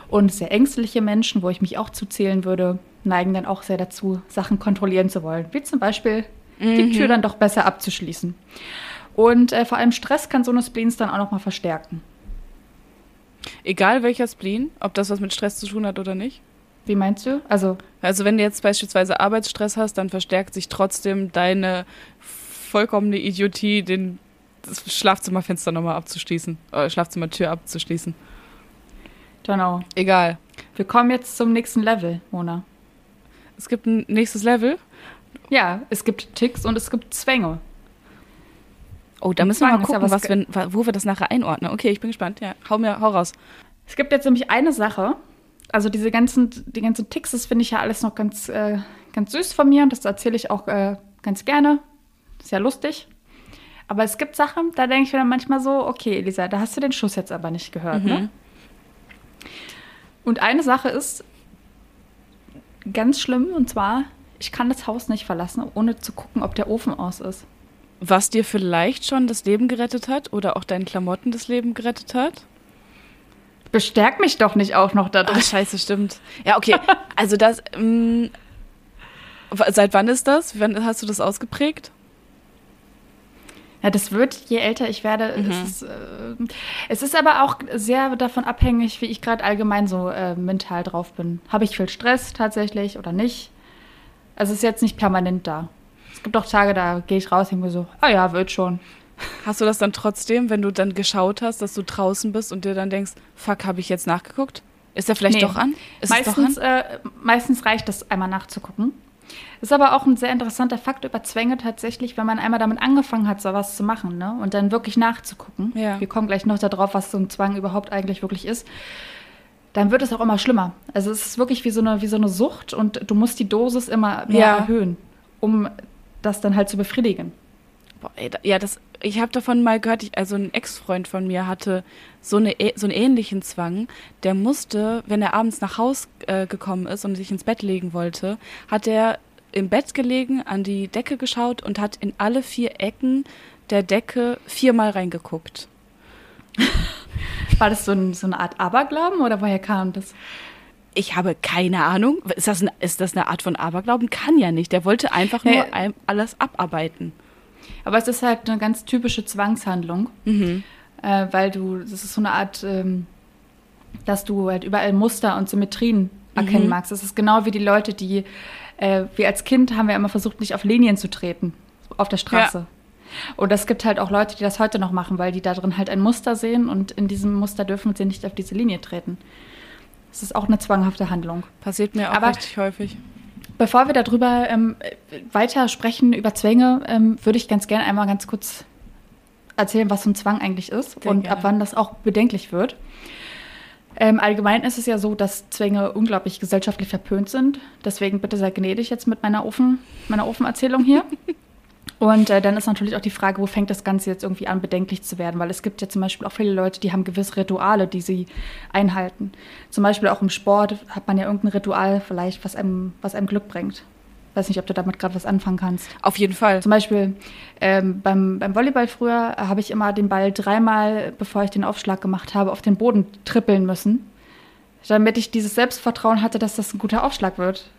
und sehr ängstliche Menschen, wo ich mich auch zuzählen würde, neigen dann auch sehr dazu, Sachen kontrollieren zu wollen. Wie zum Beispiel mhm. die Tür dann doch besser abzuschließen. Und äh, vor allem Stress kann so eine Spleens dann auch nochmal verstärken. Egal welcher Spleen, ob das was mit Stress zu tun hat oder nicht? Wie meinst du? Also, also wenn du jetzt beispielsweise Arbeitsstress hast, dann verstärkt sich trotzdem deine vollkommene Idiotie, den das Schlafzimmerfenster nochmal abzuschließen, oder Schlafzimmertür abzuschließen. Genau. Egal. Wir kommen jetzt zum nächsten Level, Mona. Es gibt ein nächstes Level. Ja, es gibt Ticks und es gibt Zwänge. Oh, da müssen wir mal gucken, was wir, wo wir das nachher einordnen. Okay, ich bin gespannt. Ja, hau mir, hau raus. Es gibt jetzt nämlich eine Sache. Also diese ganzen, die ganzen Ticks, das finde ich ja alles noch ganz, äh, ganz süß von mir und das erzähle ich auch äh, ganz gerne. Ist ja lustig. Aber es gibt Sachen, da denke ich mir dann manchmal so, okay, Elisa, da hast du den Schuss jetzt aber nicht gehört, ne? mhm. ne? Und eine Sache ist ganz schlimm, und zwar, ich kann das Haus nicht verlassen, ohne zu gucken, ob der Ofen aus ist. Was dir vielleicht schon das Leben gerettet hat oder auch deinen Klamotten das Leben gerettet hat? Bestärk mich doch nicht auch noch da drin. Ach, scheiße, stimmt. Ja, okay. Also das, ähm, seit wann ist das? Wann hast du das ausgeprägt? Ja, das wird, je älter ich werde. Mhm. Es, ist, äh, es ist aber auch sehr davon abhängig, wie ich gerade allgemein so äh, mental drauf bin. Habe ich viel Stress tatsächlich oder nicht? Also es ist jetzt nicht permanent da. Es gibt auch Tage, da gehe ich raus und mir so, ah ja, wird schon. Hast du das dann trotzdem, wenn du dann geschaut hast, dass du draußen bist und dir dann denkst, fuck, habe ich jetzt nachgeguckt? Ist er vielleicht nee. doch an? Ist meistens, doch an? Äh, meistens reicht es, einmal nachzugucken. Ist aber auch ein sehr interessanter Fakt über Zwänge tatsächlich, wenn man einmal damit angefangen hat, so was zu machen ne? und dann wirklich nachzugucken. Ja. Wir kommen gleich noch darauf, was so ein Zwang überhaupt eigentlich wirklich ist. Dann wird es auch immer schlimmer. Also es ist wirklich wie so eine, wie so eine Sucht und du musst die Dosis immer mehr ja. erhöhen, um das dann halt zu befriedigen. Boah, ey, ja, das, ich habe davon mal gehört, ich, also ein Ex-Freund von mir hatte so, eine, so einen ähnlichen Zwang. Der musste, wenn er abends nach Haus äh, gekommen ist und sich ins Bett legen wollte, hat er im Bett gelegen, an die Decke geschaut und hat in alle vier Ecken der Decke viermal reingeguckt. War das so, ein, so eine Art Aberglauben oder woher kam das? Ich habe keine Ahnung. Ist das, ein, ist das eine Art von Aberglauben? Kann ja nicht. Der wollte einfach nur ja. alles abarbeiten. Aber es ist halt eine ganz typische Zwangshandlung, mhm. äh, weil du, das ist so eine Art, ähm, dass du halt überall Muster und Symmetrien erkennen mhm. magst. Das ist genau wie die Leute, die äh, wir als Kind haben wir immer versucht, nicht auf Linien zu treten, auf der Straße. Ja. Und es gibt halt auch Leute, die das heute noch machen, weil die da drin halt ein Muster sehen und in diesem Muster dürfen sie nicht auf diese Linie treten. Das ist auch eine zwanghafte Handlung. Passiert mir auch Aber richtig häufig. Bevor wir darüber ähm, weiter sprechen, über Zwänge, ähm, würde ich ganz gerne einmal ganz kurz erzählen, was so ein Zwang eigentlich ist Sehr und gerne. ab wann das auch bedenklich wird. Ähm, allgemein ist es ja so, dass Zwänge unglaublich gesellschaftlich verpönt sind. Deswegen bitte sehr gnädig jetzt mit meiner Ofen, meiner Ofenerzählung hier. Und äh, dann ist natürlich auch die Frage, wo fängt das Ganze jetzt irgendwie an, bedenklich zu werden? Weil es gibt ja zum Beispiel auch viele Leute, die haben gewisse Rituale, die sie einhalten. Zum Beispiel auch im Sport hat man ja irgendein Ritual vielleicht, was einem, was einem Glück bringt. Weiß nicht, ob du damit gerade was anfangen kannst. Auf jeden Fall. Zum Beispiel ähm, beim, beim Volleyball früher habe ich immer den Ball dreimal, bevor ich den Aufschlag gemacht habe, auf den Boden trippeln müssen, damit ich dieses Selbstvertrauen hatte, dass das ein guter Aufschlag wird.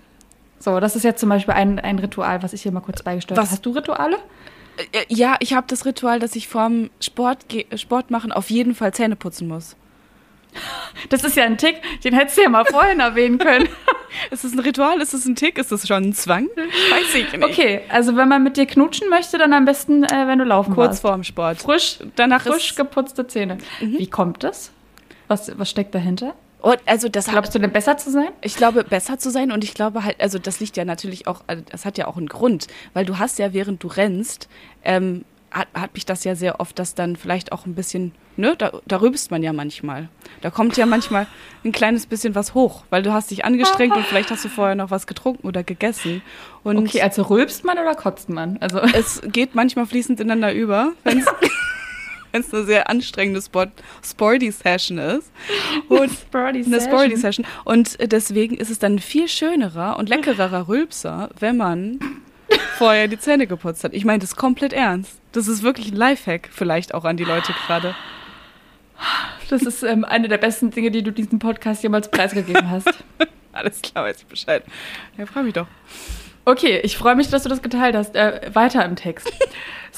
So, das ist jetzt zum Beispiel ein, ein Ritual, was ich hier mal kurz beigesteuert habe. Hast du Rituale? Äh, ja, ich habe das Ritual, dass ich vorm Sport, Sport machen auf jeden Fall Zähne putzen muss. Das ist ja ein Tick, den hättest du ja mal vorhin erwähnen können. Ist es ein Ritual? Ist es ein Tick? Ist es schon ein Zwang? Weiß ich nicht. Okay, also wenn man mit dir knutschen möchte, dann am besten, äh, wenn du laufen Kurz warst. vorm Sport. Frisch, danach frisch geputzte Zähne. Mhm. Wie kommt das? Was, was steckt dahinter? Und also das Glaubst du denn besser zu sein? Ich glaube, besser zu sein und ich glaube halt, also das liegt ja natürlich auch, also das hat ja auch einen Grund, weil du hast ja, während du rennst, ähm, hat, hat mich das ja sehr oft, dass dann vielleicht auch ein bisschen, ne, da, da rübst man ja manchmal. Da kommt ja manchmal ein kleines bisschen was hoch, weil du hast dich angestrengt und vielleicht hast du vorher noch was getrunken oder gegessen. Und okay, also rülpst man oder kotzt man? Also es geht manchmal fließend ineinander über, wenn es eine sehr anstrengende Sport, Sporty Session ist. Und Sporty eine Sporty Session. Und deswegen ist es dann viel schönerer und leckerer Rülpser, wenn man vorher die Zähne geputzt hat. Ich meine das komplett ernst. Das ist wirklich ein Lifehack, vielleicht auch an die Leute gerade. Das ist ähm, eine der besten Dinge, die du diesem Podcast jemals preisgegeben hast. Alles klar, weiß ich Bescheid. Ja, freu mich doch. Okay, ich freue mich, dass du das geteilt hast. Äh, weiter im Text.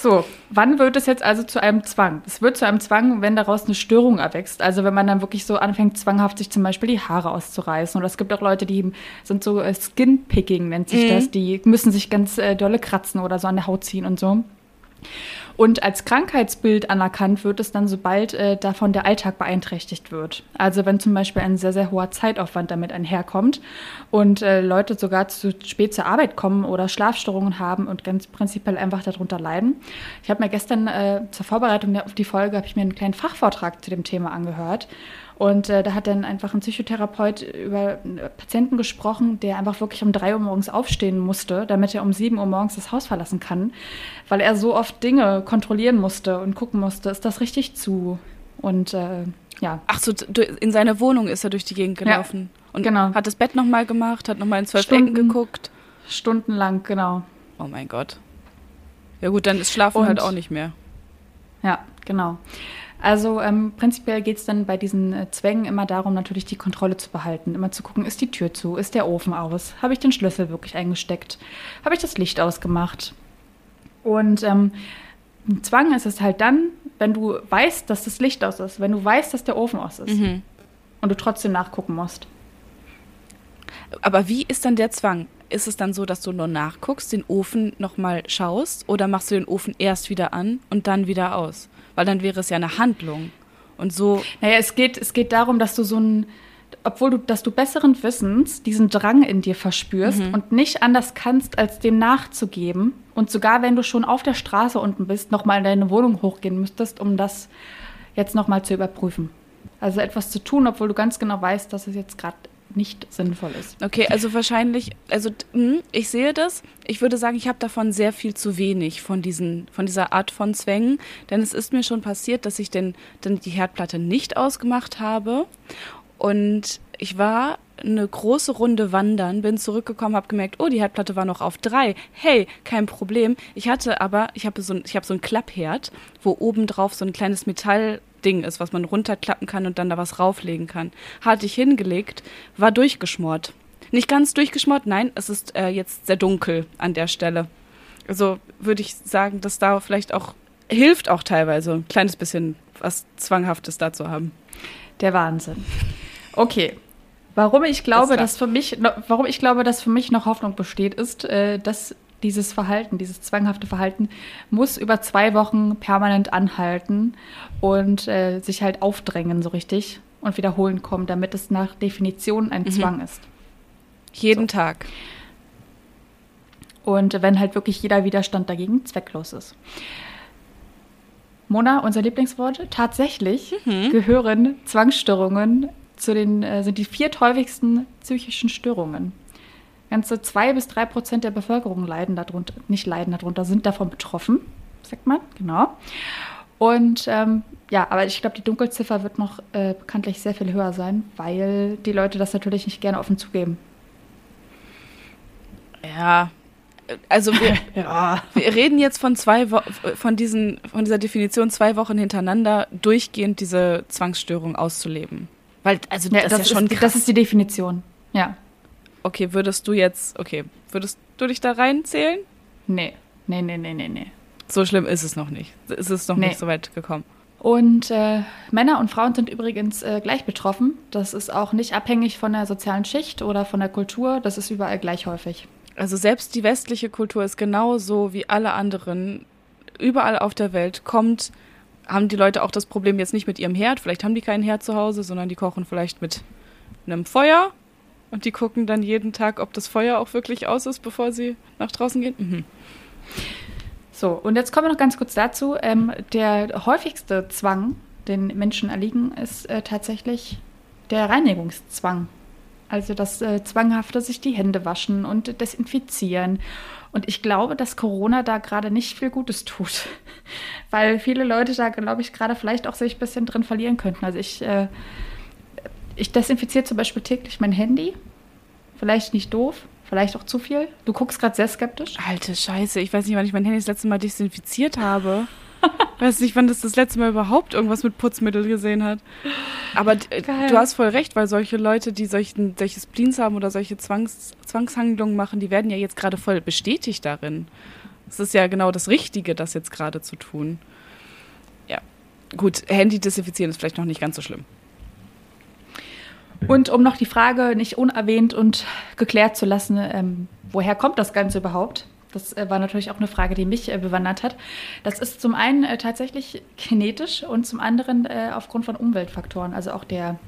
So, wann wird es jetzt also zu einem Zwang? Es wird zu einem Zwang, wenn daraus eine Störung erwächst. Also wenn man dann wirklich so anfängt, zwanghaft sich zum Beispiel die Haare auszureißen. Oder es gibt auch Leute, die sind so äh, Skin-Picking, nennt sich mhm. das. Die müssen sich ganz äh, dolle kratzen oder so an der Haut ziehen und so. Und als Krankheitsbild anerkannt wird es dann, sobald äh, davon der Alltag beeinträchtigt wird. Also wenn zum Beispiel ein sehr, sehr hoher Zeitaufwand damit einherkommt und äh, Leute sogar zu spät zur Arbeit kommen oder Schlafstörungen haben und ganz prinzipiell einfach darunter leiden. Ich habe mir gestern äh, zur Vorbereitung auf die Folge, habe ich mir einen kleinen Fachvortrag zu dem Thema angehört. Und äh, da hat dann einfach ein Psychotherapeut über einen Patienten gesprochen, der einfach wirklich um drei Uhr morgens aufstehen musste, damit er um sieben Uhr morgens das Haus verlassen kann, weil er so oft Dinge kontrollieren musste und gucken musste, ist das richtig zu? Und äh, ja. Ach so, in seine Wohnung ist er durch die Gegend gelaufen. Ja, und genau. hat das Bett nochmal gemacht, hat nochmal in zwölf Stunden, Ecken geguckt. Stundenlang, genau. Oh mein Gott. Ja gut, dann ist Schlafen und, halt auch nicht mehr. Ja, genau. Also ähm, prinzipiell geht es dann bei diesen äh, Zwängen immer darum, natürlich die Kontrolle zu behalten. Immer zu gucken, ist die Tür zu, ist der Ofen aus, habe ich den Schlüssel wirklich eingesteckt, habe ich das Licht ausgemacht. Und ähm, ein Zwang ist es halt dann, wenn du weißt, dass das Licht aus ist, wenn du weißt, dass der Ofen aus ist mhm. und du trotzdem nachgucken musst. Aber wie ist dann der Zwang? Ist es dann so, dass du nur nachguckst, den Ofen nochmal schaust oder machst du den Ofen erst wieder an und dann wieder aus? Weil dann wäre es ja eine Handlung. Und so. Naja, es geht, es geht darum, dass du so ein, obwohl du, dass du besseren Wissens diesen Drang in dir verspürst mhm. und nicht anders kannst, als dem nachzugeben. Und sogar wenn du schon auf der Straße unten bist, nochmal in deine Wohnung hochgehen müsstest, um das jetzt nochmal zu überprüfen. Also etwas zu tun, obwohl du ganz genau weißt, dass es jetzt gerade nicht sinnvoll ist. Okay, also wahrscheinlich, also hm, ich sehe das. Ich würde sagen, ich habe davon sehr viel zu wenig von diesen, von dieser Art von Zwängen, denn es ist mir schon passiert, dass ich denn, denn die Herdplatte nicht ausgemacht habe und ich war eine große Runde wandern, bin zurückgekommen, habe gemerkt, oh, die Herdplatte war noch auf drei. Hey, kein Problem. Ich hatte aber, ich habe so, ein, ich habe so ein Klappherd, wo oben drauf so ein kleines Metall Ding ist, was man runterklappen kann und dann da was rauflegen kann. Hatte ich hingelegt, war durchgeschmort. Nicht ganz durchgeschmort, nein, es ist äh, jetzt sehr dunkel an der Stelle. Also würde ich sagen, dass da vielleicht auch hilft auch teilweise ein kleines bisschen was Zwanghaftes da zu haben. Der Wahnsinn. Okay. Warum ich glaube, das dass für mich, warum ich glaube, dass für mich noch Hoffnung besteht, ist, äh, dass dieses Verhalten, dieses zwanghafte Verhalten muss über zwei Wochen permanent anhalten und äh, sich halt aufdrängen so richtig und wiederholen kommen, damit es nach Definition ein mhm. Zwang ist. Jeden so. Tag. Und wenn halt wirklich jeder Widerstand dagegen zwecklos ist. Mona, unser Lieblingswort, tatsächlich mhm. gehören Zwangsstörungen zu den, äh, sind die vierthäufigsten psychischen Störungen. Ganze zwei bis drei Prozent der Bevölkerung leiden darunter, nicht leiden darunter, sind davon betroffen, sagt man, genau. Und ähm, ja, aber ich glaube, die Dunkelziffer wird noch äh, bekanntlich sehr viel höher sein, weil die Leute das natürlich nicht gerne offen zugeben. Ja, also wir, ja. wir reden jetzt von zwei Wo von diesen von dieser Definition zwei Wochen hintereinander durchgehend diese Zwangsstörung auszuleben. Weil also ja, das, das, ist ja schon krass. das ist die Definition. Ja. Okay, würdest du jetzt, okay, würdest du dich da reinzählen? Nee, nee, nee, nee, nee, nee. So schlimm ist es noch nicht. Ist es noch nee. nicht so weit gekommen. Und äh, Männer und Frauen sind übrigens äh, gleich betroffen. Das ist auch nicht abhängig von der sozialen Schicht oder von der Kultur. Das ist überall gleich häufig. Also selbst die westliche Kultur ist genauso wie alle anderen. Überall auf der Welt kommt, haben die Leute auch das Problem jetzt nicht mit ihrem Herd. Vielleicht haben die keinen Herd zu Hause, sondern die kochen vielleicht mit einem Feuer und die gucken dann jeden Tag, ob das Feuer auch wirklich aus ist, bevor sie nach draußen gehen. Mhm. So, und jetzt kommen wir noch ganz kurz dazu. Ähm, der häufigste Zwang, den Menschen erliegen, ist äh, tatsächlich der Reinigungszwang. Also das äh, zwanghafte sich die Hände waschen und desinfizieren. Und ich glaube, dass Corona da gerade nicht viel Gutes tut, weil viele Leute da, glaube ich, gerade vielleicht auch sich ein bisschen drin verlieren könnten. Also ich äh, ich desinfiziere zum Beispiel täglich mein Handy. Vielleicht nicht doof, vielleicht auch zu viel. Du guckst gerade sehr skeptisch. Alte Scheiße, ich weiß nicht, wann ich mein Handy das letzte Mal desinfiziert habe. Weiß nicht, wann das das letzte Mal überhaupt irgendwas mit Putzmittel gesehen hat. Aber äh, du hast voll recht, weil solche Leute, die solchen, solche Spleens haben oder solche Zwangs, Zwangshandlungen machen, die werden ja jetzt gerade voll bestätigt darin. Es ist ja genau das Richtige, das jetzt gerade zu tun. Ja. Gut, Handy desinfizieren ist vielleicht noch nicht ganz so schlimm. Und um noch die Frage nicht unerwähnt und geklärt zu lassen, ähm, woher kommt das Ganze überhaupt? Das äh, war natürlich auch eine Frage, die mich äh, bewandert hat. Das ist zum einen äh, tatsächlich genetisch und zum anderen aufgrund von Umweltfaktoren, also auch der,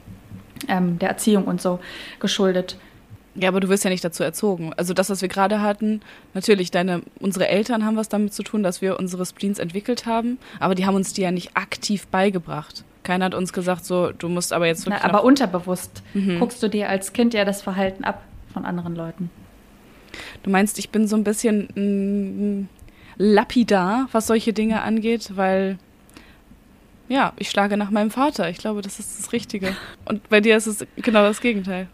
ähm, der Erziehung und so geschuldet. Ja, aber du wirst ja nicht dazu erzogen. Also das, was wir gerade hatten, natürlich, deine, unsere Eltern haben was damit zu tun, dass wir unsere Spleens entwickelt haben, aber die haben uns die ja nicht aktiv beigebracht. Keiner hat uns gesagt, so, du musst aber jetzt. Na, aber unterbewusst mhm. guckst du dir als Kind ja das Verhalten ab von anderen Leuten. Du meinst, ich bin so ein bisschen mm, lapidar, was solche Dinge angeht, weil ja, ich schlage nach meinem Vater. Ich glaube, das ist das Richtige. Und bei dir ist es genau das Gegenteil.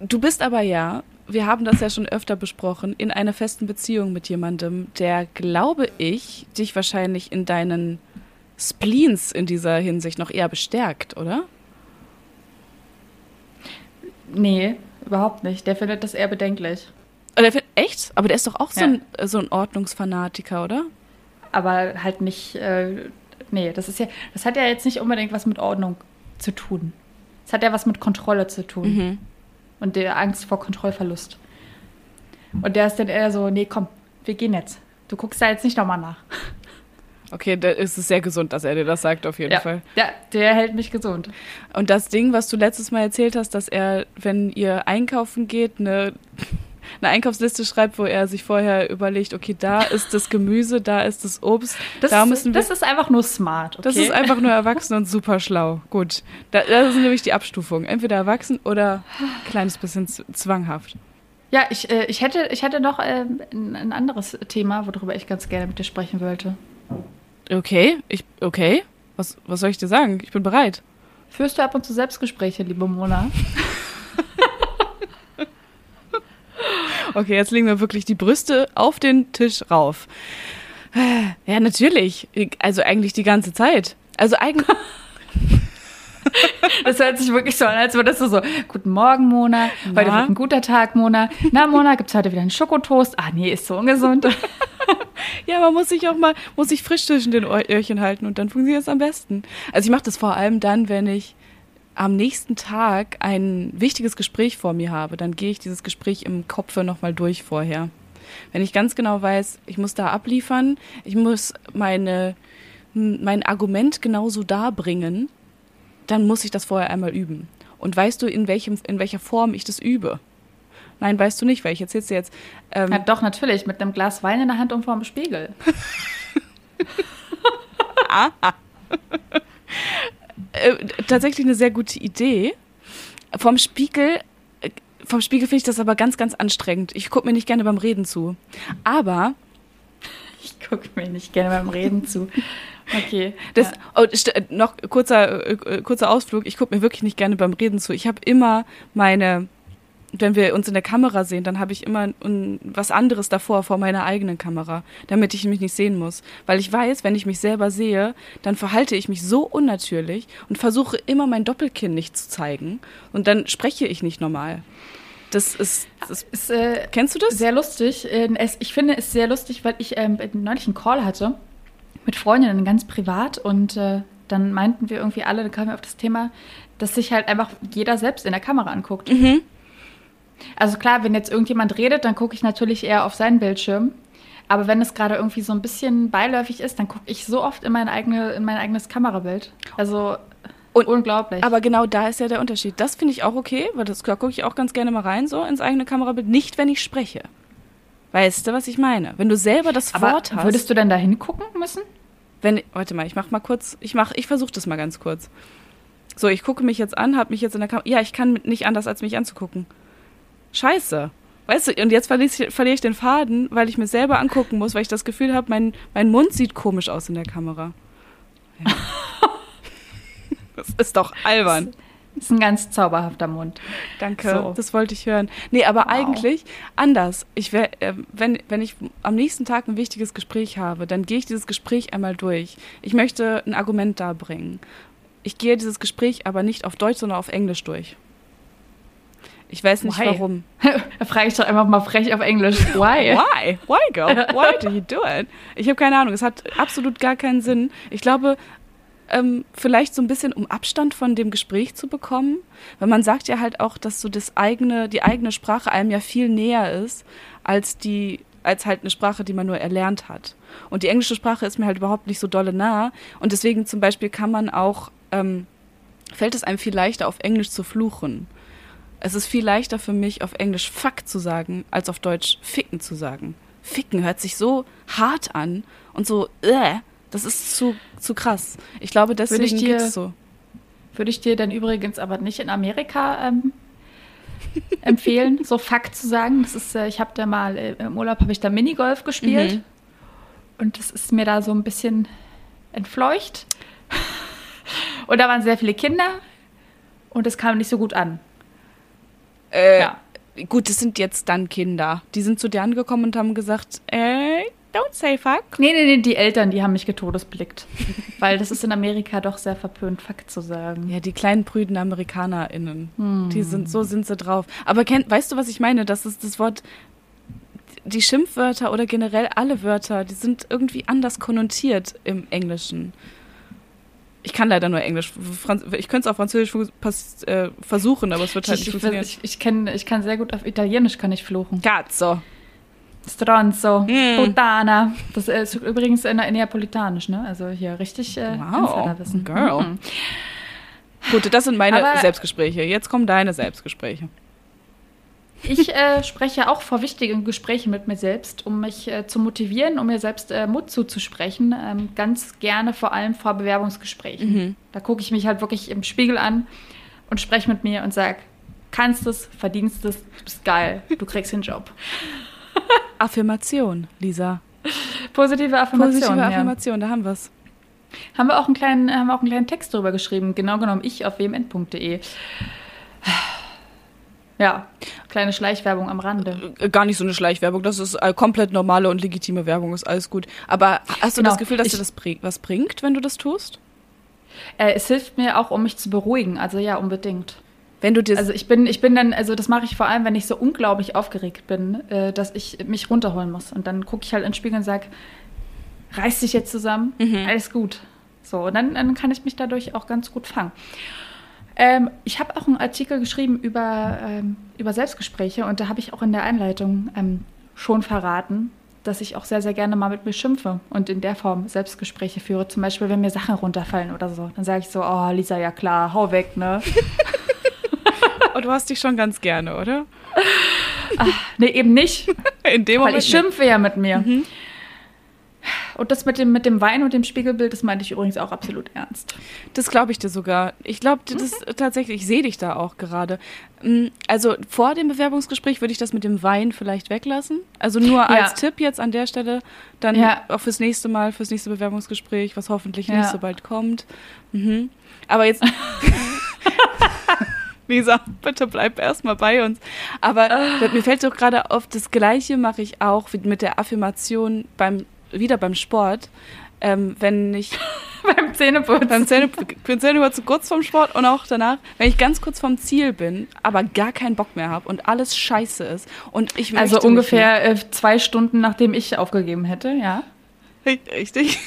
Du bist aber ja, wir haben das ja schon öfter besprochen, in einer festen Beziehung mit jemandem, der, glaube ich, dich wahrscheinlich in deinen Spleens in dieser Hinsicht noch eher bestärkt, oder? Nee, überhaupt nicht. Der findet das eher bedenklich. Der find, echt? Aber der ist doch auch ja. so, ein, so ein Ordnungsfanatiker, oder? Aber halt nicht. Äh, nee, das ist ja. Das hat ja jetzt nicht unbedingt was mit Ordnung zu tun. Es hat ja was mit Kontrolle zu tun. Mhm. Und der Angst vor Kontrollverlust. Und der ist dann eher so, nee, komm, wir gehen jetzt. Du guckst da jetzt nicht nochmal nach. Okay, da ist es sehr gesund, dass er dir das sagt, auf jeden ja. Fall. Ja, der hält mich gesund. Und das Ding, was du letztes Mal erzählt hast, dass er, wenn ihr einkaufen geht, eine, eine Einkaufsliste schreibt, wo er sich vorher überlegt, okay, da ist das Gemüse, da ist das Obst. Das, da müssen wir, das ist einfach nur smart. Okay? Das ist einfach nur erwachsen und super schlau. Gut. Da, das ist nämlich die Abstufung. Entweder erwachsen oder ein kleines bisschen zwanghaft. Ja, ich, äh, ich, hätte, ich hätte noch äh, ein, ein anderes Thema, worüber ich ganz gerne mit dir sprechen wollte. Okay, ich, okay. Was, was soll ich dir sagen? Ich bin bereit. Führst du ab und zu Selbstgespräche, liebe Mona? okay, jetzt legen wir wirklich die Brüste auf den Tisch rauf. Ja, natürlich. Also eigentlich die ganze Zeit. Also eigentlich. Das hört sich wirklich so an, als würdest du so, guten Morgen, Mona. Heute wird ein guter Tag, Mona. Na, Mona, gibt es heute wieder einen Schokotoast? Ah, nee, ist so ungesund. ja, man muss sich auch mal, muss sich frisch zwischen den Öhrchen halten und dann funktioniert es am besten. Also ich mache das vor allem dann, wenn ich am nächsten Tag ein wichtiges Gespräch vor mir habe, dann gehe ich dieses Gespräch im Kopf nochmal durch vorher. Wenn ich ganz genau weiß, ich muss da abliefern, ich muss meine, mein Argument genauso darbringen, dann muss ich das vorher einmal üben. Und weißt du, in, welchem, in welcher Form ich das übe? Nein, weißt du nicht, weil ich erzähl's dir jetzt. Ähm, ja, doch, natürlich, mit einem Glas Wein in der Hand und vorm Spiegel. ah. äh, tatsächlich eine sehr gute Idee. Vom Spiegel, äh, vom Spiegel finde ich das aber ganz, ganz anstrengend. Ich gucke mir nicht gerne beim Reden zu. Aber ich gucke mir nicht gerne beim Reden zu. Okay. Das, oh, noch kurzer, äh, kurzer Ausflug. Ich gucke mir wirklich nicht gerne beim Reden zu. Ich habe immer meine, wenn wir uns in der Kamera sehen, dann habe ich immer ein, was anderes davor, vor meiner eigenen Kamera, damit ich mich nicht sehen muss. Weil ich weiß, wenn ich mich selber sehe, dann verhalte ich mich so unnatürlich und versuche immer mein Doppelkinn nicht zu zeigen. Und dann spreche ich nicht normal. Das ist. Das ist äh, kennst du das? Sehr lustig. Äh, ich finde es sehr lustig, weil ich ähm, neulich einen Call hatte mit Freundinnen ganz privat und äh, dann meinten wir irgendwie alle, da kamen wir auf das Thema, dass sich halt einfach jeder selbst in der Kamera anguckt. Mhm. Also klar, wenn jetzt irgendjemand redet, dann gucke ich natürlich eher auf seinen Bildschirm. Aber wenn es gerade irgendwie so ein bisschen beiläufig ist, dann gucke ich so oft in mein, eigene, in mein eigenes Kamerabild. Also und, unglaublich. Aber genau da ist ja der Unterschied. Das finde ich auch okay, weil das gucke ich auch ganz gerne mal rein, so ins eigene Kamerabild. Nicht, wenn ich spreche. Weißt du, was ich meine? Wenn du selber das Aber Wort hast. Würdest du denn da hingucken müssen? Wenn, warte mal, ich mach mal kurz, ich mach, ich versuche das mal ganz kurz. So, ich gucke mich jetzt an, habe mich jetzt in der Kamera. Ja, ich kann nicht anders, als mich anzugucken. Scheiße. Weißt du, und jetzt verliere ich, verliere ich den Faden, weil ich mir selber angucken muss, weil ich das Gefühl habe, mein, mein Mund sieht komisch aus in der Kamera. Ja. das ist doch albern. Ist ein ganz zauberhafter Mund. Danke, so. das wollte ich hören. Nee, aber wow. eigentlich anders. Ich wär, äh, wenn, wenn ich am nächsten Tag ein wichtiges Gespräch habe, dann gehe ich dieses Gespräch einmal durch. Ich möchte ein Argument darbringen. Ich gehe dieses Gespräch aber nicht auf Deutsch, sondern auf Englisch durch. Ich weiß nicht Why? warum. da frage ich doch einfach mal frech auf Englisch. Why? Why? Why, girl? Why do you do it? Ich habe keine Ahnung. Es hat absolut gar keinen Sinn. Ich glaube, ähm, vielleicht so ein bisschen, um Abstand von dem Gespräch zu bekommen. Weil man sagt ja halt auch, dass so das eigene, die eigene Sprache einem ja viel näher ist, als die, als halt eine Sprache, die man nur erlernt hat. Und die englische Sprache ist mir halt überhaupt nicht so dolle nah. Und deswegen zum Beispiel kann man auch, ähm, fällt es einem viel leichter, auf Englisch zu fluchen. Es ist viel leichter für mich, auf Englisch fuck zu sagen, als auf Deutsch ficken zu sagen. Ficken hört sich so hart an und so, äh, das ist zu, zu krass. Ich glaube, deswegen würde ich dir, so. Würde ich dir dann übrigens aber nicht in Amerika ähm, empfehlen, so Fakt zu sagen. Das ist, äh, ich habe da mal äh, im Urlaub habe ich da Minigolf gespielt mhm. und das ist mir da so ein bisschen entfleucht. und da waren sehr viele Kinder und das kam nicht so gut an. Äh, ja. Gut, das sind jetzt dann Kinder. Die sind zu dir angekommen und haben gesagt, äh, Don't say fuck. Nee, nee, nee, die Eltern, die haben mich getodesblickt. Weil das ist in Amerika doch sehr verpönt, fuck zu sagen. Ja, die kleinen prüden AmerikanerInnen. Hm. Die sind, so sind sie drauf. Aber kenn, weißt du, was ich meine? Das ist das Wort, die Schimpfwörter oder generell alle Wörter, die sind irgendwie anders konnotiert im Englischen. Ich kann leider nur Englisch. Franz ich könnte es auf Französisch äh, versuchen, aber es wird halt ich, nicht funktionieren. Ich, ich, kenn, ich kann sehr gut auf Italienisch kann ich fluchen. Cazzo. Stronzo, mm. Putana. Das ist übrigens in, Neapolitanisch, ne? Also hier richtig äh, wow. Girl. Mhm. Gut, das sind meine Aber Selbstgespräche. Jetzt kommen deine Selbstgespräche. Ich äh, spreche auch vor wichtigen Gesprächen mit mir selbst, um mich äh, zu motivieren, um mir selbst äh, Mut zuzusprechen. Ähm, ganz gerne vor allem vor Bewerbungsgesprächen. Mhm. Da gucke ich mich halt wirklich im Spiegel an und spreche mit mir und sage, kannst es, verdienst es, du bist geil, du kriegst den Job. Affirmation, Lisa. Positive Affirmation. Positive Affirmation, ja. da haben wir es. Haben wir auch einen kleinen, haben wir auch einen kleinen Text darüber geschrieben, genau genommen ich auf wmn.de. Ja, kleine Schleichwerbung am Rande. Äh, gar nicht so eine Schleichwerbung, das ist äh, komplett normale und legitime Werbung, ist alles gut. Aber hast du genau. das Gefühl, dass ich, dir das was bringt, wenn du das tust? Äh, es hilft mir auch, um mich zu beruhigen, also ja, unbedingt. Wenn du dir also ich bin, ich bin dann, also das mache ich vor allem, wenn ich so unglaublich aufgeregt bin, äh, dass ich mich runterholen muss. Und dann gucke ich halt ins Spiegel und sage, reiß dich jetzt zusammen, mhm. alles gut. So, und dann, dann kann ich mich dadurch auch ganz gut fangen. Ähm, ich habe auch einen Artikel geschrieben über, ähm, über Selbstgespräche und da habe ich auch in der Einleitung ähm, schon verraten, dass ich auch sehr, sehr gerne mal mit mir schimpfe und in der Form Selbstgespräche führe. Zum Beispiel, wenn mir Sachen runterfallen oder so. Dann sage ich so, oh, Lisa, ja klar, hau weg, ne? Oh, du hast dich schon ganz gerne, oder? Ach, nee, eben nicht. In dem Moment. Weil ich schimpfe ja mit mir. Mhm. Und das mit dem, mit dem Wein und dem Spiegelbild, das meinte ich übrigens auch absolut ernst. Das glaube ich dir sogar. Ich glaube, das mhm. tatsächlich, ich sehe dich da auch gerade. Mm, also vor dem Bewerbungsgespräch würde ich das mit dem Wein vielleicht weglassen. Also nur ja. als Tipp jetzt an der Stelle, dann ja. auch fürs nächste Mal, fürs nächste Bewerbungsgespräch, was hoffentlich ja. nicht so bald kommt. Mhm. Aber jetzt. Lisa, bitte bleib erstmal bei uns. Aber uh. mir fällt doch gerade auf, das Gleiche mache ich auch mit der Affirmation beim, wieder beim Sport. Ähm, wenn ich beim Zähneputzen. Beim Zähneputzen, Zähneputzen kurz vorm Sport und auch danach, wenn ich ganz kurz vom Ziel bin, aber gar keinen Bock mehr habe und alles scheiße ist und ich Also ungefähr äh, zwei Stunden, nachdem ich aufgegeben hätte, ja. Richtig.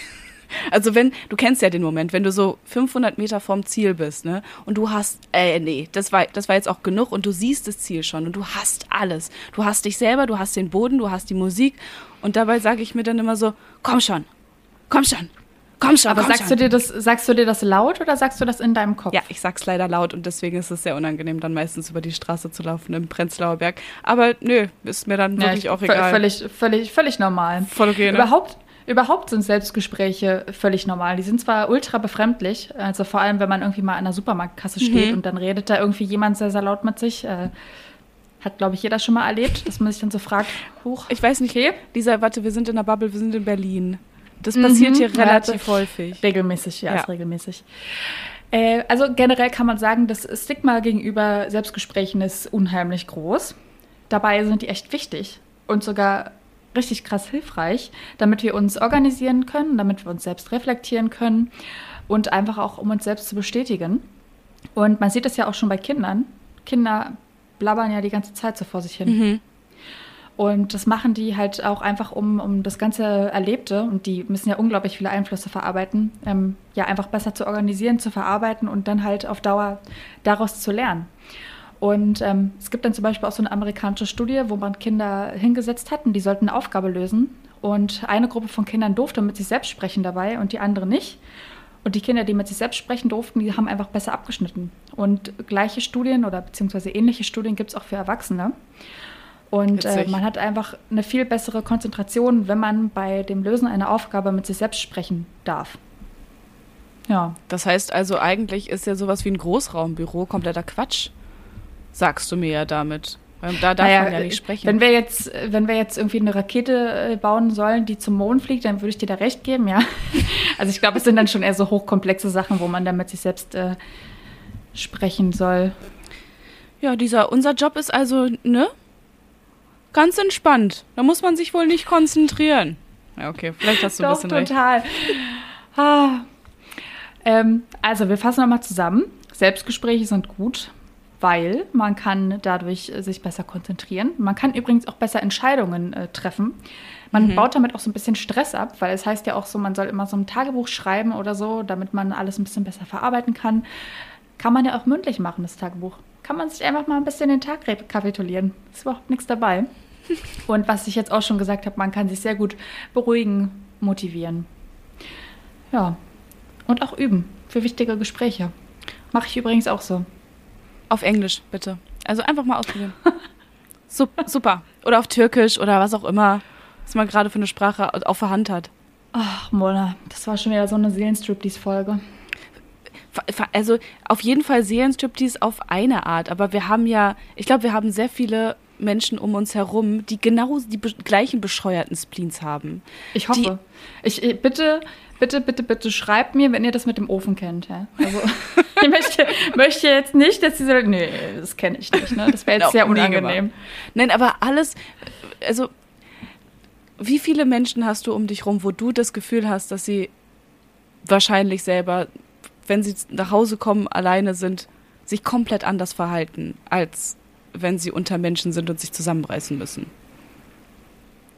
Also wenn, du kennst ja den Moment, wenn du so 500 Meter vom Ziel bist, ne, und du hast, äh, nee, das war, das war jetzt auch genug und du siehst das Ziel schon und du hast alles. Du hast dich selber, du hast den Boden, du hast die Musik und dabei sage ich mir dann immer so, komm schon, komm schon, komm schon. Aber komm sagst schon. du dir das, sagst du dir das laut oder sagst du das in deinem Kopf? Ja, ich sag's leider laut und deswegen ist es sehr unangenehm, dann meistens über die Straße zu laufen im Prenzlauer Berg. Aber nö, ist mir dann wirklich ja, auch egal. Völlig, völlig, völlig normal. Voll okay, ne? Überhaupt, Überhaupt sind Selbstgespräche völlig normal. Die sind zwar ultra befremdlich, also vor allem, wenn man irgendwie mal an der Supermarktkasse steht mhm. und dann redet da irgendwie jemand sehr, sehr laut mit sich. Äh, hat, glaube ich, jeder schon mal erlebt, dass man sich dann so fragt, hoch. Ich weiß nicht, okay. Lisa, warte, wir sind in der Bubble, wir sind in Berlin. Das passiert mhm, hier relativ häufig. Regelmäßig, ja, ja. Ist regelmäßig. Äh, also generell kann man sagen, das Stigma gegenüber Selbstgesprächen ist unheimlich groß. Dabei sind die echt wichtig und sogar richtig krass hilfreich, damit wir uns organisieren können, damit wir uns selbst reflektieren können und einfach auch, um uns selbst zu bestätigen. Und man sieht das ja auch schon bei Kindern. Kinder blabbern ja die ganze Zeit so vor sich hin. Mhm. Und das machen die halt auch einfach, um, um das ganze Erlebte, und die müssen ja unglaublich viele Einflüsse verarbeiten, ähm, ja einfach besser zu organisieren, zu verarbeiten und dann halt auf Dauer daraus zu lernen. Und ähm, es gibt dann zum Beispiel auch so eine amerikanische Studie, wo man Kinder hingesetzt hat und die sollten eine Aufgabe lösen. Und eine Gruppe von Kindern durfte mit sich selbst sprechen dabei und die andere nicht. Und die Kinder, die mit sich selbst sprechen durften, die haben einfach besser abgeschnitten. Und gleiche Studien oder beziehungsweise ähnliche Studien gibt es auch für Erwachsene. Und äh, man hat einfach eine viel bessere Konzentration, wenn man bei dem Lösen einer Aufgabe mit sich selbst sprechen darf. Ja. Das heißt also, eigentlich ist ja sowas wie ein Großraumbüro kompletter Quatsch, sagst du mir ja damit. Da darf naja, man ja nicht sprechen. Wenn wir jetzt, wenn wir jetzt irgendwie eine Rakete äh, bauen sollen, die zum Mond fliegt, dann würde ich dir da recht geben, ja. Also ich glaube, es sind dann schon eher so hochkomplexe Sachen, wo man dann mit sich selbst äh, sprechen soll. Ja, dieser, unser Job ist also, ne? Ganz entspannt. Da muss man sich wohl nicht konzentrieren. Ja, okay, vielleicht hast du ein bisschen total. recht. Ah. Ähm, also, wir fassen nochmal zusammen. Selbstgespräche sind gut, weil man kann dadurch äh, sich besser konzentrieren. Man kann übrigens auch besser Entscheidungen äh, treffen. Man mhm. baut damit auch so ein bisschen Stress ab, weil es heißt ja auch so, man soll immer so ein Tagebuch schreiben oder so, damit man alles ein bisschen besser verarbeiten kann. Kann man ja auch mündlich machen, das Tagebuch. Kann man sich einfach mal ein bisschen den Tag rekapitulieren. Ist überhaupt nichts dabei. Und was ich jetzt auch schon gesagt habe, man kann sich sehr gut beruhigen, motivieren. Ja. Und auch üben für wichtige Gespräche. Mache ich übrigens auch so. Auf Englisch, bitte. Also einfach mal ausprobieren. super. Oder auf Türkisch oder was auch immer, was man gerade für eine Sprache auf der Hand hat. Ach, Mona, das war schon wieder so eine Seelenstriptease-Folge. Also auf jeden Fall Seelenstriptease auf eine Art, aber wir haben ja, ich glaube, wir haben sehr viele Menschen um uns herum, die genau die be gleichen bescheuerten Spleens haben. Ich hoffe. Die, ich, bitte, bitte, bitte, bitte schreibt mir, wenn ihr das mit dem Ofen kennt. Ja? Also, ich möchte, möchte, jetzt nicht, dass sie so, nee, das kenne ich nicht. Ne? Das wäre jetzt sehr unangenehm. Nein, aber alles, also wie viele Menschen hast du um dich rum, wo du das Gefühl hast, dass sie wahrscheinlich selber, wenn sie nach Hause kommen, alleine sind, sich komplett anders verhalten als wenn sie unter Menschen sind und sich zusammenreißen müssen.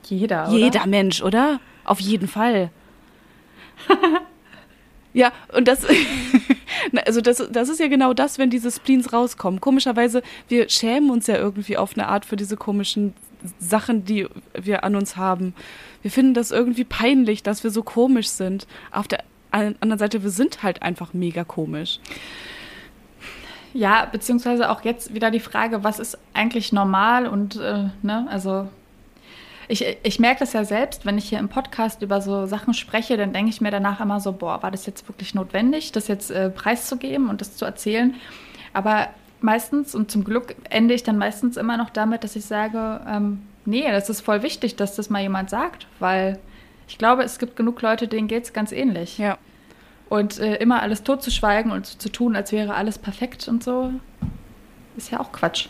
Jeder, oder? Jeder Mensch, oder? Auf jeden Fall. ja, und das, also das, das ist ja genau das, wenn diese Spleens rauskommen. Komischerweise, wir schämen uns ja irgendwie auf eine Art für diese komischen Sachen, die wir an uns haben. Wir finden das irgendwie peinlich, dass wir so komisch sind. Auf der anderen Seite, wir sind halt einfach mega komisch. Ja, beziehungsweise auch jetzt wieder die Frage, was ist eigentlich normal und, äh, ne, also ich, ich merke das ja selbst, wenn ich hier im Podcast über so Sachen spreche, dann denke ich mir danach immer so, boah, war das jetzt wirklich notwendig, das jetzt äh, preiszugeben und das zu erzählen? Aber meistens und zum Glück ende ich dann meistens immer noch damit, dass ich sage, ähm, nee, das ist voll wichtig, dass das mal jemand sagt, weil ich glaube, es gibt genug Leute, denen geht es ganz ähnlich. Ja. Und äh, immer alles totzuschweigen und zu tun, als wäre alles perfekt und so, ist ja auch Quatsch.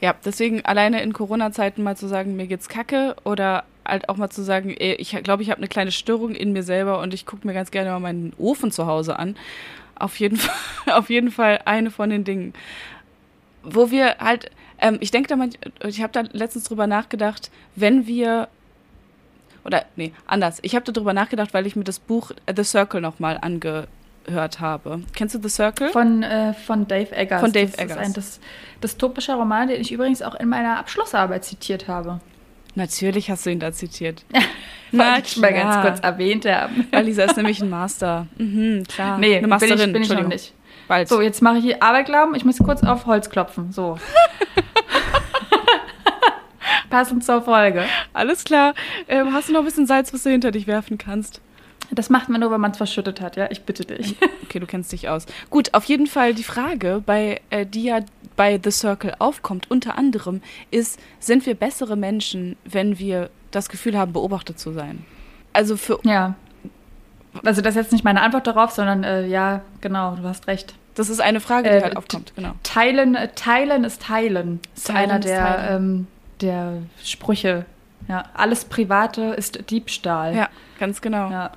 Ja, deswegen alleine in Corona-Zeiten mal zu sagen, mir geht's kacke oder halt auch mal zu sagen, ey, ich glaube, ich habe eine kleine Störung in mir selber und ich gucke mir ganz gerne mal meinen Ofen zu Hause an. Auf jeden Fall, auf jeden Fall eine von den Dingen. Wo wir halt, ähm, ich denke da mal, ich habe da letztens drüber nachgedacht, wenn wir oder nee, anders. Ich habe darüber nachgedacht, weil ich mir das Buch The Circle nochmal angehört habe. Kennst du The Circle? Von, äh, von Dave Eggers. Von Dave das Eggers. Ist ein das, dystopischer Roman, den ich übrigens auch in meiner Abschlussarbeit zitiert habe. Natürlich hast du ihn da zitiert. Na, ich mal ganz kurz erwähnt haben. Weil Lisa ist nämlich ein Master. Mhm, klar. Nee, eine Masterin. Bin ich, bin ich noch nicht. Bald. So, jetzt mache ich hier Aberglauben. Ich muss kurz auf Holz klopfen. So. Passend zur Folge. Alles klar. Ähm, hast du noch ein bisschen Salz, was du hinter dich werfen kannst? Das macht man nur, wenn man es verschüttet hat, ja? Ich bitte dich. Okay, du kennst dich aus. Gut, auf jeden Fall die Frage, bei, äh, die ja bei The Circle aufkommt, unter anderem, ist, sind wir bessere Menschen, wenn wir das Gefühl haben, beobachtet zu sein? Also für. Ja. Also das ist jetzt nicht meine Antwort darauf, sondern äh, ja, genau, du hast recht. Das ist eine Frage, die äh, halt aufkommt, genau. Teilen, äh, teilen ist teilen. Ist teilen einer der, ähm, der Sprüche. Ja, alles Private ist Diebstahl. Ja, ganz genau. Ja.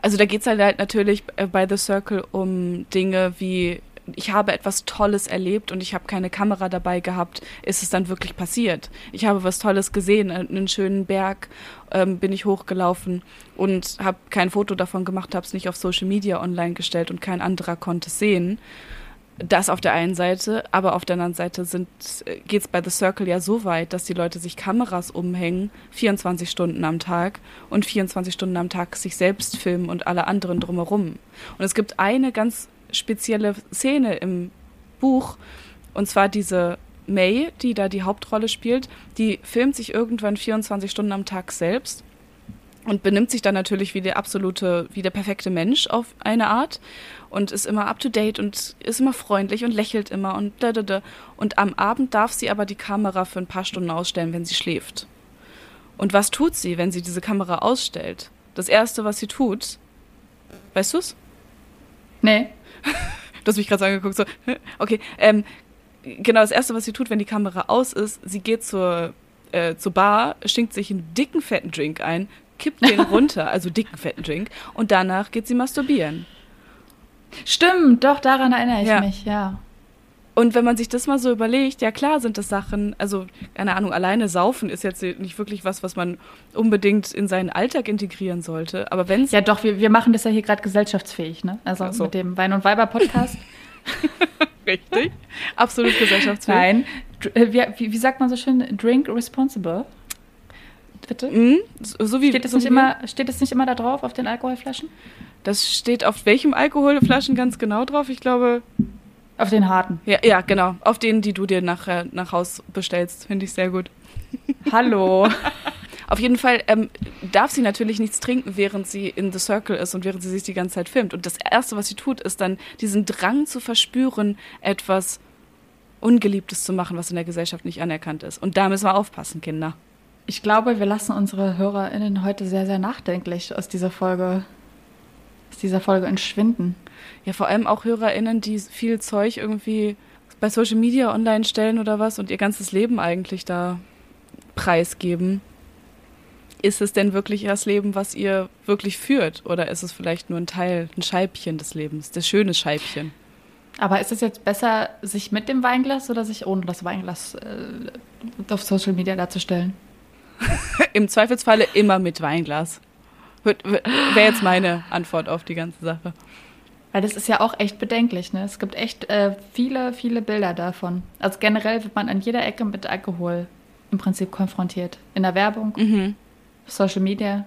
Also da geht es halt, halt natürlich bei The Circle um Dinge wie ich habe etwas Tolles erlebt und ich habe keine Kamera dabei gehabt, ist es dann wirklich passiert. Ich habe was Tolles gesehen, einen schönen Berg ähm, bin ich hochgelaufen und habe kein Foto davon gemacht, habe es nicht auf Social Media online gestellt und kein anderer konnte es sehen. Das auf der einen Seite, aber auf der anderen Seite geht es bei The Circle ja so weit, dass die Leute sich Kameras umhängen, 24 Stunden am Tag und 24 Stunden am Tag sich selbst filmen und alle anderen drumherum. Und es gibt eine ganz spezielle Szene im Buch, und zwar diese May, die da die Hauptrolle spielt, die filmt sich irgendwann 24 Stunden am Tag selbst und benimmt sich dann natürlich wie der absolute, wie der perfekte Mensch auf eine Art und ist immer up to date und ist immer freundlich und lächelt immer und da, da, da. Und am Abend darf sie aber die Kamera für ein paar Stunden ausstellen, wenn sie schläft. Und was tut sie, wenn sie diese Kamera ausstellt? Das erste, was sie tut, weißt du's? Nee. du hast mich gerade so angeguckt, so, okay, ähm, genau, das Erste, was sie tut, wenn die Kamera aus ist, sie geht zur, äh, zur Bar, schinkt sich einen dicken, fetten Drink ein, kippt den runter, also dicken, fetten Drink, und danach geht sie masturbieren. Stimmt, doch, daran erinnere ich ja. mich, ja. Und wenn man sich das mal so überlegt, ja klar sind das Sachen, also keine Ahnung, alleine saufen ist jetzt nicht wirklich was, was man unbedingt in seinen Alltag integrieren sollte. Aber wenn Ja doch, wir, wir machen das ja hier gerade gesellschaftsfähig, ne? Also so. mit dem Wein- und Weiber-Podcast. Richtig. Absolut gesellschaftsfähig. Nein. Äh, wie, wie, sagt man so schön? Drink responsible. Bitte? Mm, so wie, steht, es so nicht immer, steht es nicht immer da drauf auf den Alkoholflaschen? Das steht auf welchem Alkoholflaschen ganz genau drauf? Ich glaube, auf den harten. Ja, ja, genau. Auf denen, die du dir nachher nach Haus bestellst. Finde ich sehr gut. Hallo. Auf jeden Fall ähm, darf sie natürlich nichts trinken, während sie in The Circle ist und während sie sich die ganze Zeit filmt. Und das Erste, was sie tut, ist dann diesen Drang zu verspüren, etwas Ungeliebtes zu machen, was in der Gesellschaft nicht anerkannt ist. Und da müssen wir aufpassen, Kinder. Ich glaube, wir lassen unsere HörerInnen heute sehr, sehr nachdenklich aus dieser Folge, aus dieser Folge entschwinden ja vor allem auch HörerInnen, die viel Zeug irgendwie bei Social Media online stellen oder was und ihr ganzes Leben eigentlich da preisgeben. Ist es denn wirklich das Leben, was ihr wirklich führt? Oder ist es vielleicht nur ein Teil, ein Scheibchen des Lebens, das schöne Scheibchen? Aber ist es jetzt besser, sich mit dem Weinglas oder sich ohne das Weinglas äh, auf Social Media darzustellen? Im Zweifelsfalle immer mit Weinglas. Wäre jetzt meine Antwort auf die ganze Sache. Weil das ist ja auch echt bedenklich. Ne? Es gibt echt äh, viele, viele Bilder davon. Also generell wird man an jeder Ecke mit Alkohol im Prinzip konfrontiert. In der Werbung, mhm. Social Media,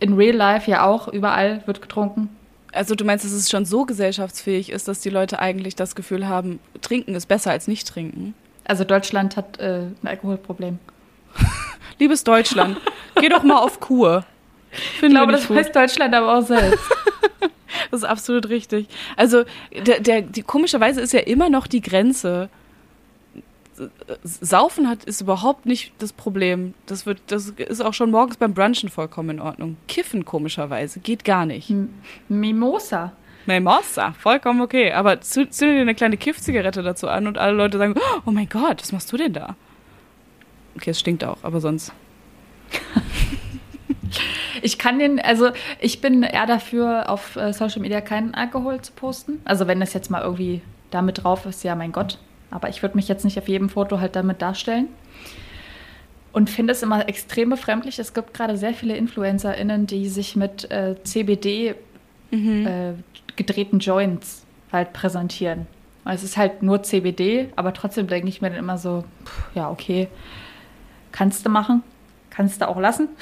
in Real Life ja auch, überall wird getrunken. Also du meinst, dass es schon so gesellschaftsfähig ist, dass die Leute eigentlich das Gefühl haben, trinken ist besser als nicht trinken? Also Deutschland hat äh, ein Alkoholproblem. Liebes Deutschland, geh doch mal auf Kur. Find ich glaube, das gut. weiß Deutschland aber auch selbst. Das ist absolut richtig. Also, der, der, die, komischerweise ist ja immer noch die Grenze. Saufen hat, ist überhaupt nicht das Problem. Das, wird, das ist auch schon morgens beim Brunchen vollkommen in Ordnung. Kiffen, komischerweise, geht gar nicht. M Mimosa. Mimosa, vollkommen okay. Aber zünde dir eine kleine Kiffzigarette dazu an und alle Leute sagen: Oh mein Gott, was machst du denn da? Okay, es stinkt auch, aber sonst. Ich kann den, also ich bin eher dafür, auf äh, Social Media keinen Alkohol zu posten. Also wenn das jetzt mal irgendwie damit drauf ist, ja mein Gott. Aber ich würde mich jetzt nicht auf jedem Foto halt damit darstellen. Und finde es immer extrem befremdlich. Es gibt gerade sehr viele InfluencerInnen, die sich mit äh, CBD mhm. äh, gedrehten Joints halt präsentieren. Es ist halt nur CBD, aber trotzdem denke ich mir dann immer so, pff, ja, okay, kannst du machen, kannst du auch lassen.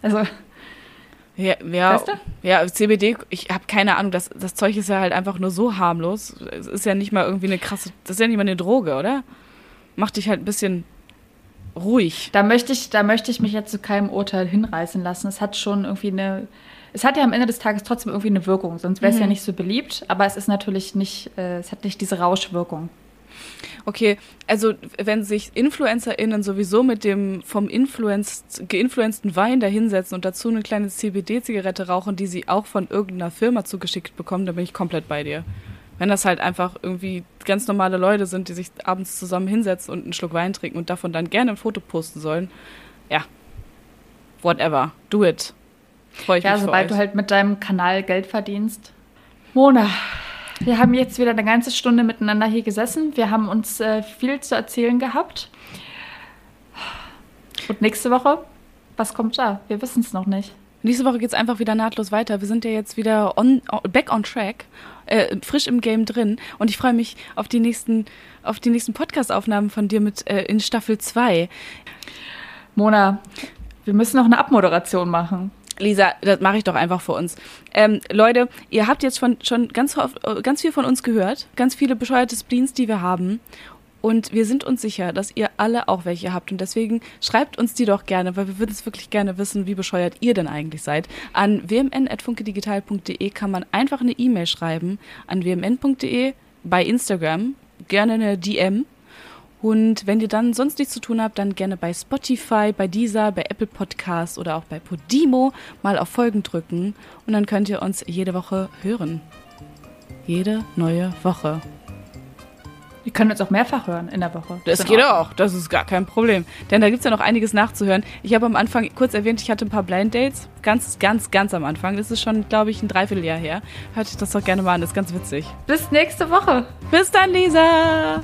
Also. Ja, ja, weißt du? ja CBD, ich habe keine Ahnung, das, das Zeug ist ja halt einfach nur so harmlos. Es ist ja nicht mal irgendwie eine krasse, das ist ja nicht mal eine Droge, oder? Macht dich halt ein bisschen ruhig. Da möchte ich, da möchte ich mich jetzt zu keinem Urteil hinreißen lassen. Es hat schon irgendwie eine, es hat ja am Ende des Tages trotzdem irgendwie eine Wirkung, sonst wäre es mhm. ja nicht so beliebt, aber es ist natürlich nicht, äh, es hat nicht diese Rauschwirkung. Okay, also wenn sich InfluencerInnen sowieso mit dem vom Influenced, geinfluenzten Wein da hinsetzen und dazu eine kleine CBD-Zigarette rauchen, die sie auch von irgendeiner Firma zugeschickt bekommen, dann bin ich komplett bei dir. Wenn das halt einfach irgendwie ganz normale Leute sind, die sich abends zusammen hinsetzen und einen Schluck Wein trinken und davon dann gerne ein Foto posten sollen, ja, whatever, do it. Freue ich ja, mich sobald du halt mit deinem Kanal Geld verdienst. Mona, wir haben jetzt wieder eine ganze Stunde miteinander hier gesessen. Wir haben uns äh, viel zu erzählen gehabt. Und nächste Woche, was kommt da? Wir wissen es noch nicht. Nächste Woche geht es einfach wieder nahtlos weiter. Wir sind ja jetzt wieder on, back on track, äh, frisch im Game drin. Und ich freue mich auf die nächsten, auf die nächsten Podcast-Aufnahmen von dir mit äh, in Staffel 2. Mona, wir müssen noch eine Abmoderation machen. Lisa, das mache ich doch einfach für uns. Ähm, Leute, ihr habt jetzt von, schon ganz, ganz viel von uns gehört, ganz viele bescheuerte Spleens, die wir haben. Und wir sind uns sicher, dass ihr alle auch welche habt. Und deswegen schreibt uns die doch gerne, weil wir würden es wirklich gerne wissen, wie bescheuert ihr denn eigentlich seid. An wmn.funkedigital.de kann man einfach eine E-Mail schreiben. An wmn.de bei Instagram. Gerne eine DM und wenn ihr dann sonst nichts zu tun habt, dann gerne bei Spotify, bei Deezer, bei Apple Podcasts oder auch bei Podimo mal auf Folgen drücken und dann könnt ihr uns jede Woche hören. Jede neue Woche. Wir können uns auch mehrfach hören in der Woche. Das, das geht auch, das ist gar kein Problem. Denn da gibt es ja noch einiges nachzuhören. Ich habe am Anfang kurz erwähnt, ich hatte ein paar Blind Dates. Ganz, ganz, ganz am Anfang. Das ist schon, glaube ich, ein Dreivierteljahr her. Hört euch das doch gerne mal an, das ist ganz witzig. Bis nächste Woche. Bis dann, Lisa.